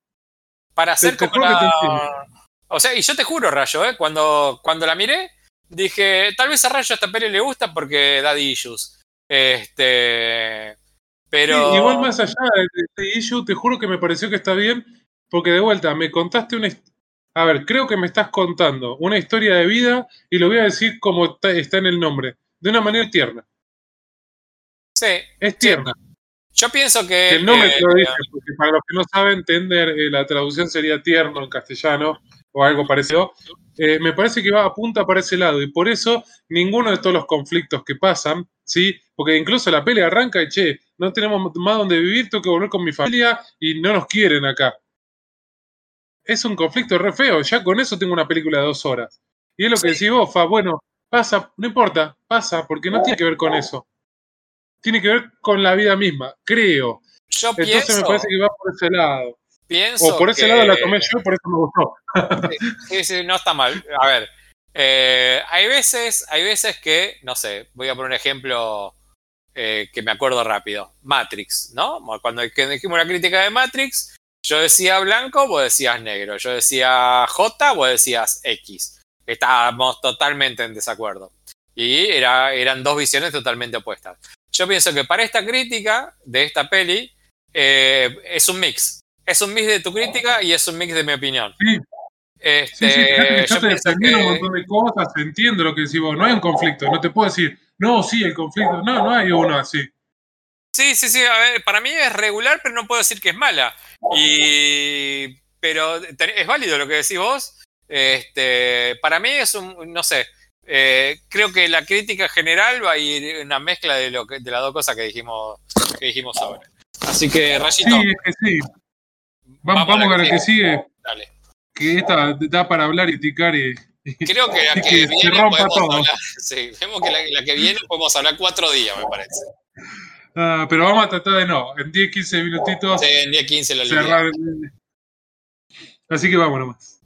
para hacer como la-. O sea, y yo te juro, Rayo, ¿eh? cuando, cuando la miré, dije, tal vez a Rayo esta peli le gusta porque da issues. Este. Pero. Sí, igual más allá de este issue, te juro que me pareció que está bien, porque de vuelta, me contaste una... A ver, creo que me estás contando una historia de vida y lo voy a decir como está, en el nombre, de una manera tierna. Sí, Es tierna. yo pienso que. El nombre eh, te lo dice, porque para los que no saben entender, eh, la traducción sería tierno en castellano o algo parecido. Eh, me parece que va a punta para ese lado y por eso ninguno de todos los conflictos que pasan, ¿sí? Porque incluso la pelea arranca y che, no tenemos más donde vivir, tengo que volver con mi familia y no nos quieren acá. Es un conflicto re feo, ya con eso tengo una película de dos horas. Y es lo que decís vos, Fa, bueno, pasa, no importa, pasa, porque no tiene que ver con eso. Tiene que ver con la vida misma, creo. yo Entonces pienso. me parece que va por ese lado. pienso O por ese que- lado la tomé yo, por eso me gustó. Sí, sí, no está mal. A ver, eh, hay veces, hay veces que, no sé, voy a poner un ejemplo eh, que me acuerdo rápido. Matrix, ¿no? Cuando dijimos la crítica de Matrix, yo decía blanco, vos decías negro. Yo decía J, vos decías X. Estábamos totalmente en desacuerdo. Y era, eran dos visiones totalmente opuestas. Yo pienso que para esta crítica de esta peli eh, es un mix. Es un mix de tu crítica y es un mix de mi opinión. Sí, Este, sí, sí, que yo yo te defendí un montón de cosas, entiendo lo que decís vos, no hay un conflicto, no te puedo decir, no, sí, el conflicto, no, no hay uno así. Sí, sí, sí. A ver, para mí es regular, pero no puedo decir que es mala. Y. Pero es válido lo que decís vos. Este, para mí es un. No sé. eh, creo que la crítica general va a ir en una mezcla de, lo que, de las dos cosas que dijimos, que dijimos ahora. Así que, Rayito, Sí, es que sí. Vamos, Vamos a la que sigue, dale. que esta da para hablar y ticar y, Creo que la *laughs* que, que viene podemos todo. hablar. Sí, vemos que la, la que viene podemos hablar cuatro días, me parece. Ah, pero vamos a tratar de no, en 10, 15 minutitos Sí, en día 15 la línea. cerrar. Así que vamos nomás.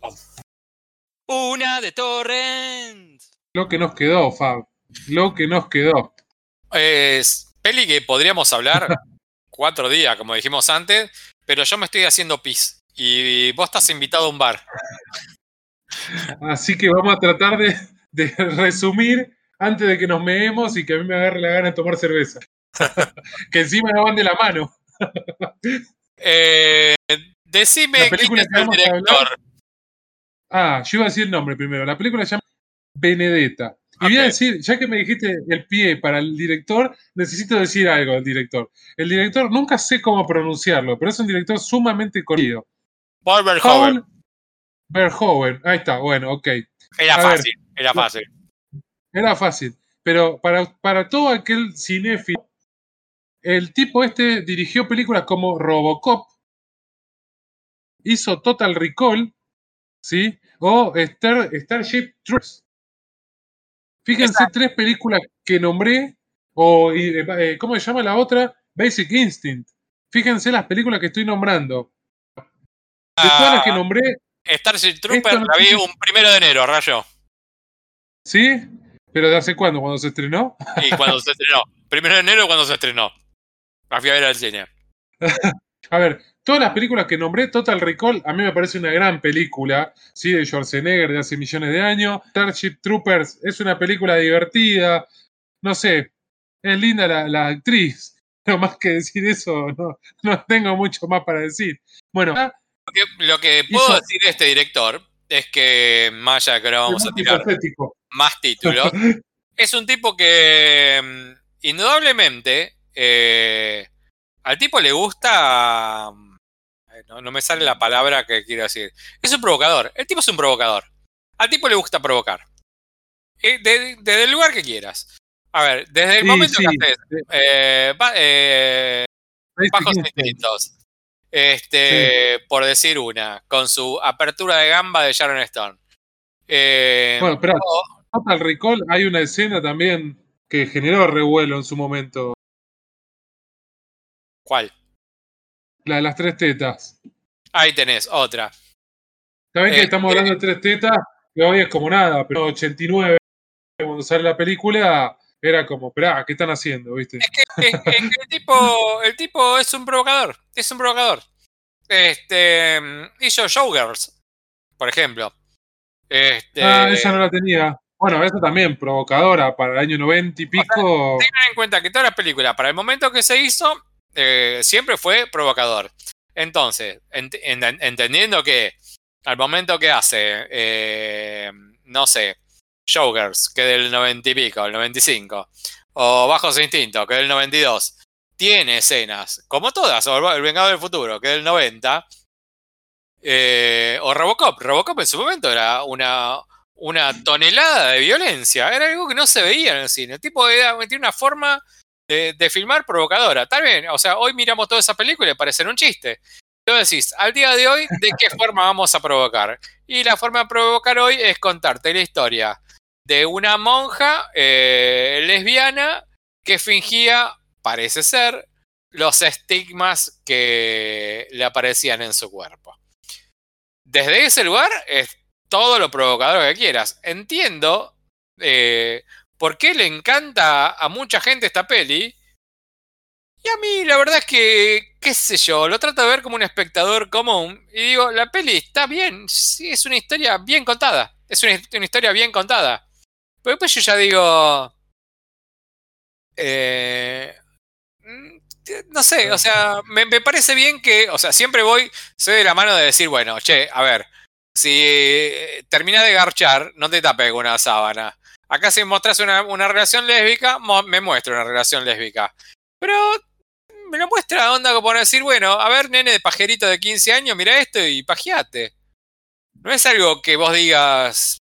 Una de Torrent. Lo que nos quedó, Fab. Lo que nos quedó. Es peli que podríamos hablar *laughs* cuatro días, como dijimos antes, pero yo me estoy haciendo pis. Y vos estás invitado a un bar. Así que vamos a tratar de, de *laughs* resumir antes de que nos meemos y que a mí me agarre la gana de tomar cerveza. *laughs* que encima no van de la mano. Eh, decime quién es el director. Ah, yo iba a decir el nombre primero. La película se llama Benedetta. Y voy a decir, ya que me dijiste el pie para el director, necesito decir algo del director. El director, nunca sé cómo pronunciarlo, pero es un director sumamente conocido. Paul Verhoeven. Verhoeven. Ahí está, bueno, ok. Era a ver, fácil, era fácil. Era fácil. Pero para, para todo aquel cinéfilo, el tipo este dirigió películas como Robocop, hizo Total Recall, ¿sí? O Star, Starship Troopers. Fíjense tres películas que nombré, o eh, ¿cómo se llama la otra? Basic Instinct. Fíjense las películas que estoy nombrando. De todas las que Ah, nombré, Starship Trooper no la vi un primero de enero, rayo. ¿sí? ¿Pero de hace cuándo? ¿Cuando se estrenó? Y cuando se estrenó. *laughs* Primero de enero cuando se estrenó. La fui a ver al cine. *laughs* A ver, todas las películas que nombré, Total Recall, a mí me parece una gran película, ¿sí? De Schwarzenegger de hace millones de años. Starship Troopers es una película divertida. No sé, es linda la, la actriz. *laughs* No más que decir eso, no, no tengo mucho más para decir. Bueno, Lo que, lo que puedo Hizo- decir de este director es que, más allá que ahora vamos a tirar hipotético. más títulos, *laughs* es un tipo que mm, indudablemente eh, al tipo le gusta... No, no me sale la palabra que quiero decir. Es un provocador. El tipo es un provocador. Al tipo le gusta provocar. Eh, de- Desde el lugar que quieras. A ver, desde el Sí, momento sí, que haces eh, eh, bajos instintos. Este, por decir una, con su apertura de gamba de Sharon Stone. Eh, Bueno, espera, o- Total Recall, hay una escena también que generó revuelo en su momento. ¿Cuál? La de las tres tetas. Ahí tenés, otra. Saben que Eh, estamos eh, hablando de tres tetas, que hoy es como nada, pero en 89, cuando sale la película, era como, esperá, ¿qué están haciendo? ¿Viste? Es que, es- es que el, *laughs* tipo, el tipo es un provocador. Es un provocador. Este, hizo Showgirls, por ejemplo. Este, Ah, esa no la tenía. Bueno, esa también, provocadora, para el año 90 y pico. tengan en cuenta que toda la película, para el momento que se hizo, eh, siempre fue provocador. Entonces, ent- ent- entendiendo que al momento que hace, eh, no sé, Showgirls, que del 90 y pico, el 95, o Bajos Instintos, que del 92, tiene escenas, como todas, o El Vengador del Futuro, que del 90, eh, o Robocop. Robocop en su momento era una, una tonelada de violencia. Era algo que no se veía en el cine. El tipo era, tiene una forma de, de filmar provocadora. Tal vez, o sea, hoy miramos toda esa película y parecen un chiste. Tú decís, al día de hoy, ¿de qué *laughs* forma vamos a provocar? Y la forma de provocar hoy es contarte la historia de una monja eh, lesbiana que fingía, parece ser, los estigmas que le aparecían en su cuerpo. Desde ese lugar es todo lo provocador que quieras. Entiendo eh, por qué le encanta a mucha gente esta peli. Y a mí la verdad es que, qué sé yo, lo trato de ver como un espectador común. Y digo, la peli está bien, sí, es una historia bien contada. Es una, historia bien contada. Pero después yo ya digo... Eh, mm, no sé, o sea, me, parece bien que, o sea, siempre voy, soy de la mano de decir, bueno, che, a ver, si terminas de garchar, no te tapes con una sábana. Acá si mostras una, una relación lésbica, mo- me muestra una relación lésbica. Pero me lo muestra onda como para decir, bueno, a ver, nene de pajerito de 15 años, mira esto y pajeate. No es algo que vos digas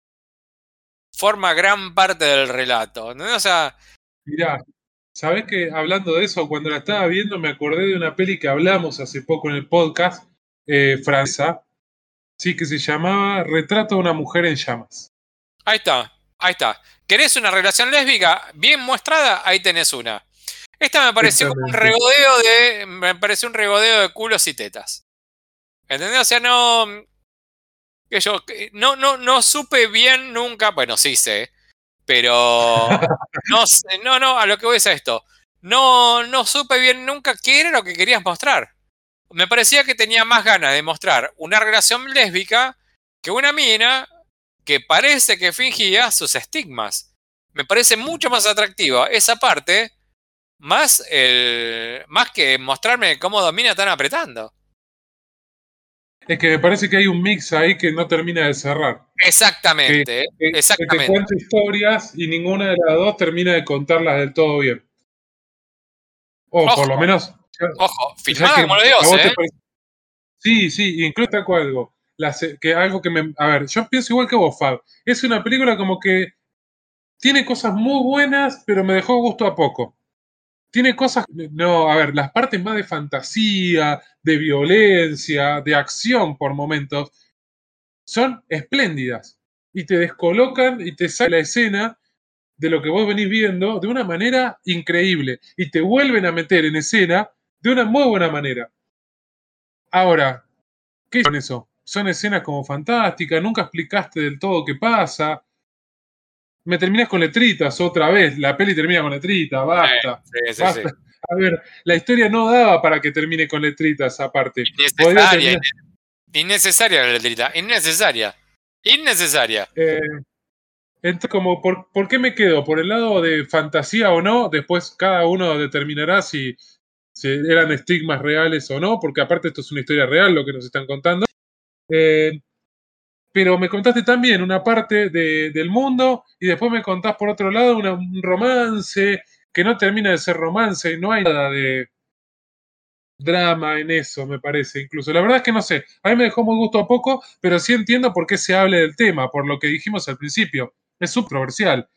forma gran parte del relato. ¿no? O sea, Mirá, ¿sabés que hablando de eso, cuando la estaba viendo me acordé de una peli que hablamos hace poco en el podcast, eh, francesa, sí, que se llamaba Retrato de una mujer en llamas. Ahí está, ahí está. ¿Querés una relación lésbica bien mostrada? Ahí tenés una. Esta me pareció como un regodeo de. Me pareció un regodeo de culos y tetas. ¿Entendés? O sea, no. Que yo. No, no, no supe bien nunca. Bueno, sí sé. Pero. No, *laughs* sé- no, no, a lo que voy es a esto. No, no supe bien nunca qué era lo que querías mostrar. Me parecía que tenía más ganas de mostrar una relación lésbica que una mina que parece que fingía sus estigmas. me parece mucho más atractiva esa parte, más, el, más que mostrarme cómo Domina están apretando. Es que me parece que hay un mix ahí que no termina de cerrar. Exactamente, Que- Que te exactamente. cuenta historias y ninguna de las dos termina de contarlas del todo bien. O Ojo. por lo menos. Ojo, filmada como lo te ¿eh? parece- Sí, sí, incluso taco algo. Que algo que me. A ver, yo pienso igual que vos, Fab. Es una película como que tiene cosas muy buenas, pero me dejó gusto a poco. Tiene cosas. No, a ver, las partes más de fantasía, de violencia, de acción por momentos, son espléndidas. Y te descolocan y te sale la escena de lo que vos venís viendo de una manera increíble. Y te vuelven a meter en escena de una muy buena manera. Ahora, ¿qué son eso? Son escenas como fantásticas, nunca explicaste del todo qué pasa. Me terminás con letritas otra vez, la peli termina con letritas, basta. Sí, sí, sí. basta. A ver, la historia no daba para que termine con letritas aparte. Innecesaria, innecesaria la letrita, innecesaria. Innecesaria. Eh, entonces, como, por, ¿por qué me quedo? ¿Por el lado de fantasía o no? Después cada uno determinará si, si eran estigmas reales o no, porque aparte esto es una historia real lo que nos están contando. Eh, pero me contaste también una parte de- del mundo y después me contás por otro lado un romance que no termina de ser romance y no hay nada de drama en eso, me parece incluso. La verdad es que no sé, a mí me dejó muy gusto a poco, pero sí entiendo por qué se hable del tema, por lo que dijimos al principio. Es subtroversial.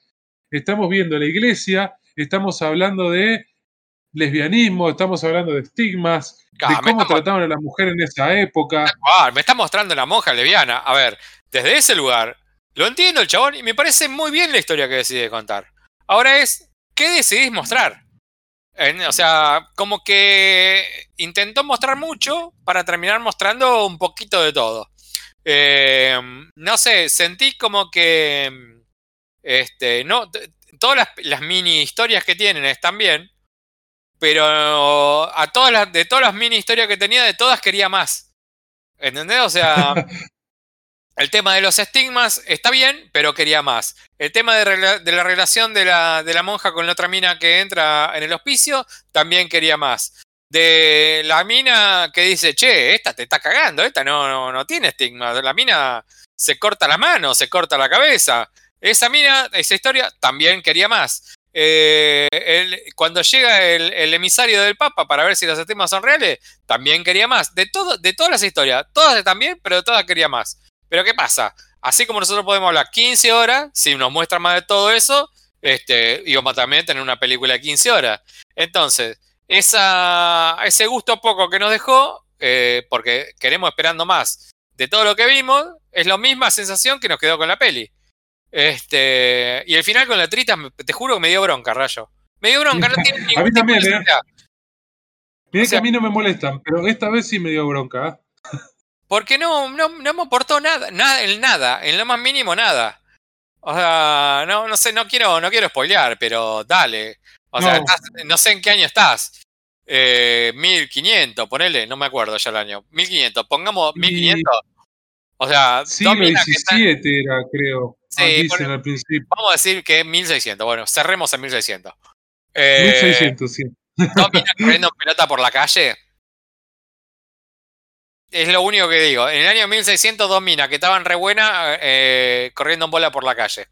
Estamos viendo la iglesia, estamos hablando de lesbianismo, estamos hablando de estigmas, de cómo trataban a la mujer en esa época. Me está mostrando la monja lesbiana. A ver, desde ese lugar, lo entiendo el chabón y me parece muy bien la historia que decide contar. Ahora es, ¿qué decidís mostrar? En- o sea, como que intentó mostrar mucho para terminar mostrando un poquito de todo. Eh, no sé, sentí como que este, no, todas las, las mini historias que tienen están bien, pero a todas las, de todas las mini historias que tenía, de todas quería más. ¿Entendés? O sea, *laughs* el tema de los estigmas está bien, pero quería más. El tema de, la relación de la, de la monja con la otra mina que entra en el hospicio, también quería más. De la mina que dice, che, esta te está cagando, esta no, no, no tiene estigma. La mina se corta la mano, se corta la cabeza. Esa mina, esa historia, también quería más. Eh, el- cuando llega el, el emisario del Papa para ver si los estigmas son reales, también quería más. De, todo, de todas las historias, todas están bien, pero de todas quería más. Pero ¿qué pasa? Así como nosotros podemos hablar 15 horas, si nos muestran más de todo eso, este, íbamos a también tener una película de 15 horas. Entonces, ese gusto poco que nos dejó, eh, porque queremos esperando más de todo lo que vimos, es la misma sensación que nos quedó con la peli. Este, y el final con la trita, te juro que me dio bronca, Rayo. Me dio bronca, no *laughs* tiene ningún mí tipo de también, ¿eh? necesidad. Mirá O sea- que a mí no me molestan, pero esta vez sí me dio bronca. ¿eh? Porque no, no, no me aportó nada, nada, en nada, en lo más mínimo nada. O sea, no, no sé, no quiero, no quiero spoilear, pero dale. O sea, No. estás- no sé en qué año estás. Eh, 1500, ponele, no me acuerdo ya el año. 1500, pongamos Y- 1500. O sea, están- XVII era, creo. Sí, ah, dicen bueno. al principio. vamos a decir que 1600. Bueno, cerremos en 1600. Eh, 1600, sí. dos minas *laughs* corriendo en pelota por la calle. Es lo único que digo. En el año 1600, dos minas que estaban re buenas eh, corriendo en bola por la calle.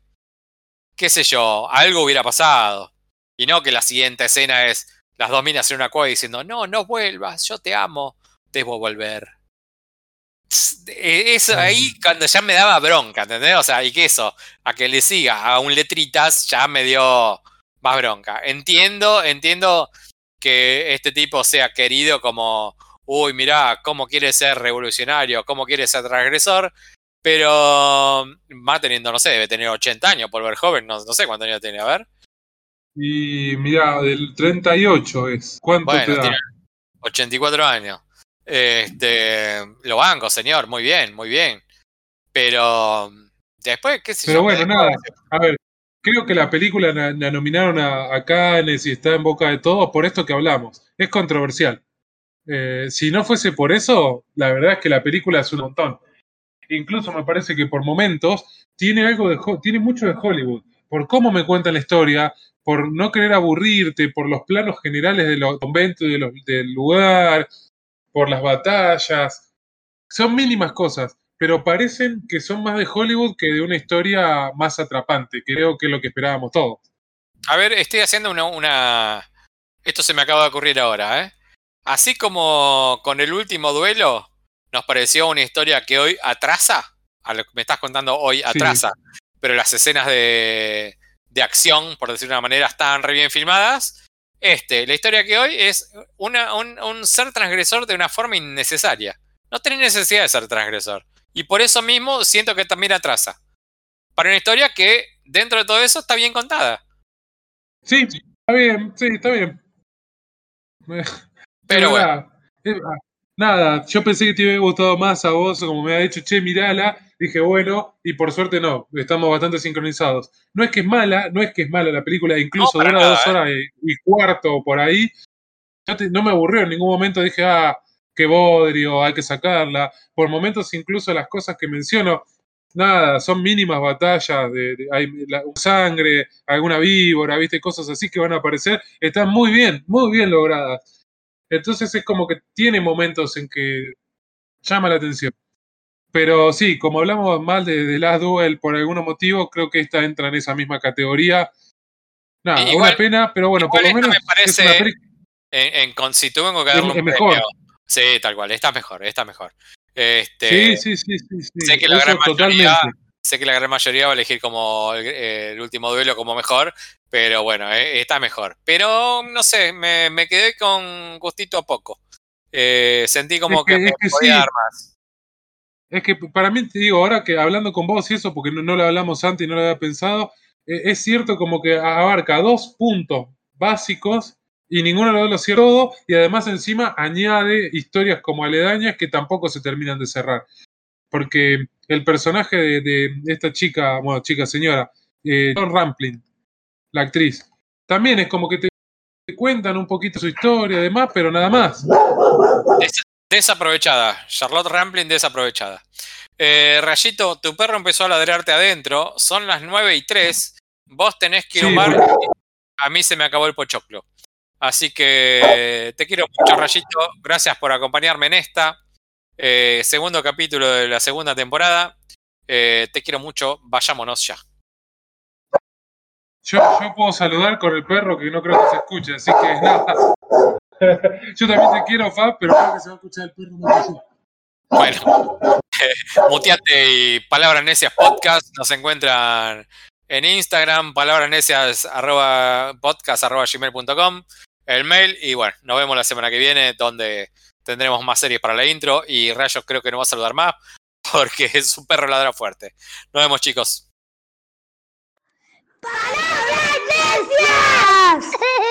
Qué sé yo, algo hubiera pasado. Y no que la siguiente escena es las dos minas en una cueva diciendo, no, no vuelvas, yo te amo, debo volver. Eh, Eso ahí cuando ya me daba bronca, ¿entendés? O sea, y que eso, a que le siga a un letritas ya me dio más bronca. Entiendo, entiendo que este tipo sea querido como, uy, mirá, cómo quiere ser revolucionario, cómo quiere ser transgresor, pero va teniendo, no sé, debe tener 80 años por ver joven, no, no sé cuánto años tiene, a ver. Y mirá, del 38 es. ¿Cuánto Bueno, te da? tiene 84 años. Este, lo banco, señor, muy bien, muy bien. Pero después, qué sé Pero yo. bueno, me- nada. A ver, creo que la película la, la nominaron a, a Cannes y está en boca de todos por esto que hablamos. Es controversial. Eh, si no fuese por eso, la verdad es que la película es un montón. Incluso me parece que por momentos tiene algo de tiene mucho de Hollywood. por cómo me cuentan la historia, por no querer aburrirte, por los planos generales de los conventos de los- del lugar, por las batallas. Son mínimas cosas, pero parecen que son más de Hollywood que de una historia más atrapante. Creo que es lo que esperábamos todos. A ver, estoy haciendo una, una- Esto se me acaba de ocurrir ahora, ¿eh? Así como con el último duelo nos pareció una historia que hoy atrasa, a lo que me estás contando hoy atrasa, pero las escenas de, de acción, por decirlo de una manera, están re bien filmadas. Este, la historia que hoy es una- un, un ser transgresor de una forma innecesaria. No tenés necesidad de ser transgresor. Y por eso mismo siento que también atrasa. Para una historia que, dentro de todo eso, está bien contada. Sí, está bien, sí, está bien. Pero bueno. Nada, yo pensé que te hubiera gustado más a vos, como me ha dicho, che, mirala. Dije, bueno, y por suerte no, estamos bastante sincronizados. No es que es mala, no es que es mala la película, incluso para dura nada, dos ¿eh? horas y, y cuarto por ahí. No, te- no me aburrió en ningún momento, dije, ah, qué bodrio, hay que sacarla. Por momentos, incluso las cosas que menciono, nada, son mínimas batallas, de, de- hay la- sangre, alguna víbora, viste, cosas así que van a aparecer. Están muy bien, muy bien logradas. Entonces es como que tiene momentos en que llama la atención. Pero sí, como hablamos mal de, de Last Duel por algún motivo, creo que esta entra en esa misma categoría. Nada, Igual- una pena, pero bueno, por lo menos me parece- es En, en con- si tuve que Es- mejor. premio- Sí, tal cual, está mejor, está mejor. Este, Sí, sí, sí, sí, sí. sé que la eso gran mayoría- totalmente. Sé que la gran mayoría va a elegir como el, el último duelo como mejor, pero bueno, eh, está mejor. Pero no sé, me, me quedé con gustito a poco. Eh, sentí como Es que, que- me es que podía sí. dar más. Es que para mí, te digo, ahora que hablando con vos y eso, porque no, no lo hablamos antes y no lo había pensado, eh, es cierto como que abarca dos puntos básicos y ninguno de los cierra todo, y además encima añade historias como aledañas que tampoco se terminan de cerrar. Porque el personaje de, de esta chica, bueno, chica señora, eh, John Rampling, la actriz, también es como que te, te cuentan un poquito su historia y demás, pero nada más. Desaprovechada. Charlotte Rampling desaprovechada. Eh, Rayito, tu perro empezó a ladrarte adentro. Son las 9 y 3. Vos tenés que ir Sí, bueno. A mí se me acabó el pochoclo. Así que te quiero mucho, Rayito. Gracias por acompañarme en esta. Eh, segundo capítulo de la segunda temporada. Eh, te quiero mucho. Vayámonos ya. Yo, yo puedo saludar con el perro que no creo que se escuche, así que nada. *laughs* Yo también te quiero, Fab, pero creo que se va a escuchar el perro más que yo. Bueno, *laughs* muteate y Palabras Necias Podcast nos encuentran en Instagram, palabras necias arroba podcast arroba gmail.com, el mail y bueno, nos vemos la semana que viene donde tendremos más series para la intro y Rayos creo que no va a saludar más *laughs* porque es un perro ladra fuerte. Nos vemos chicos. *laughs*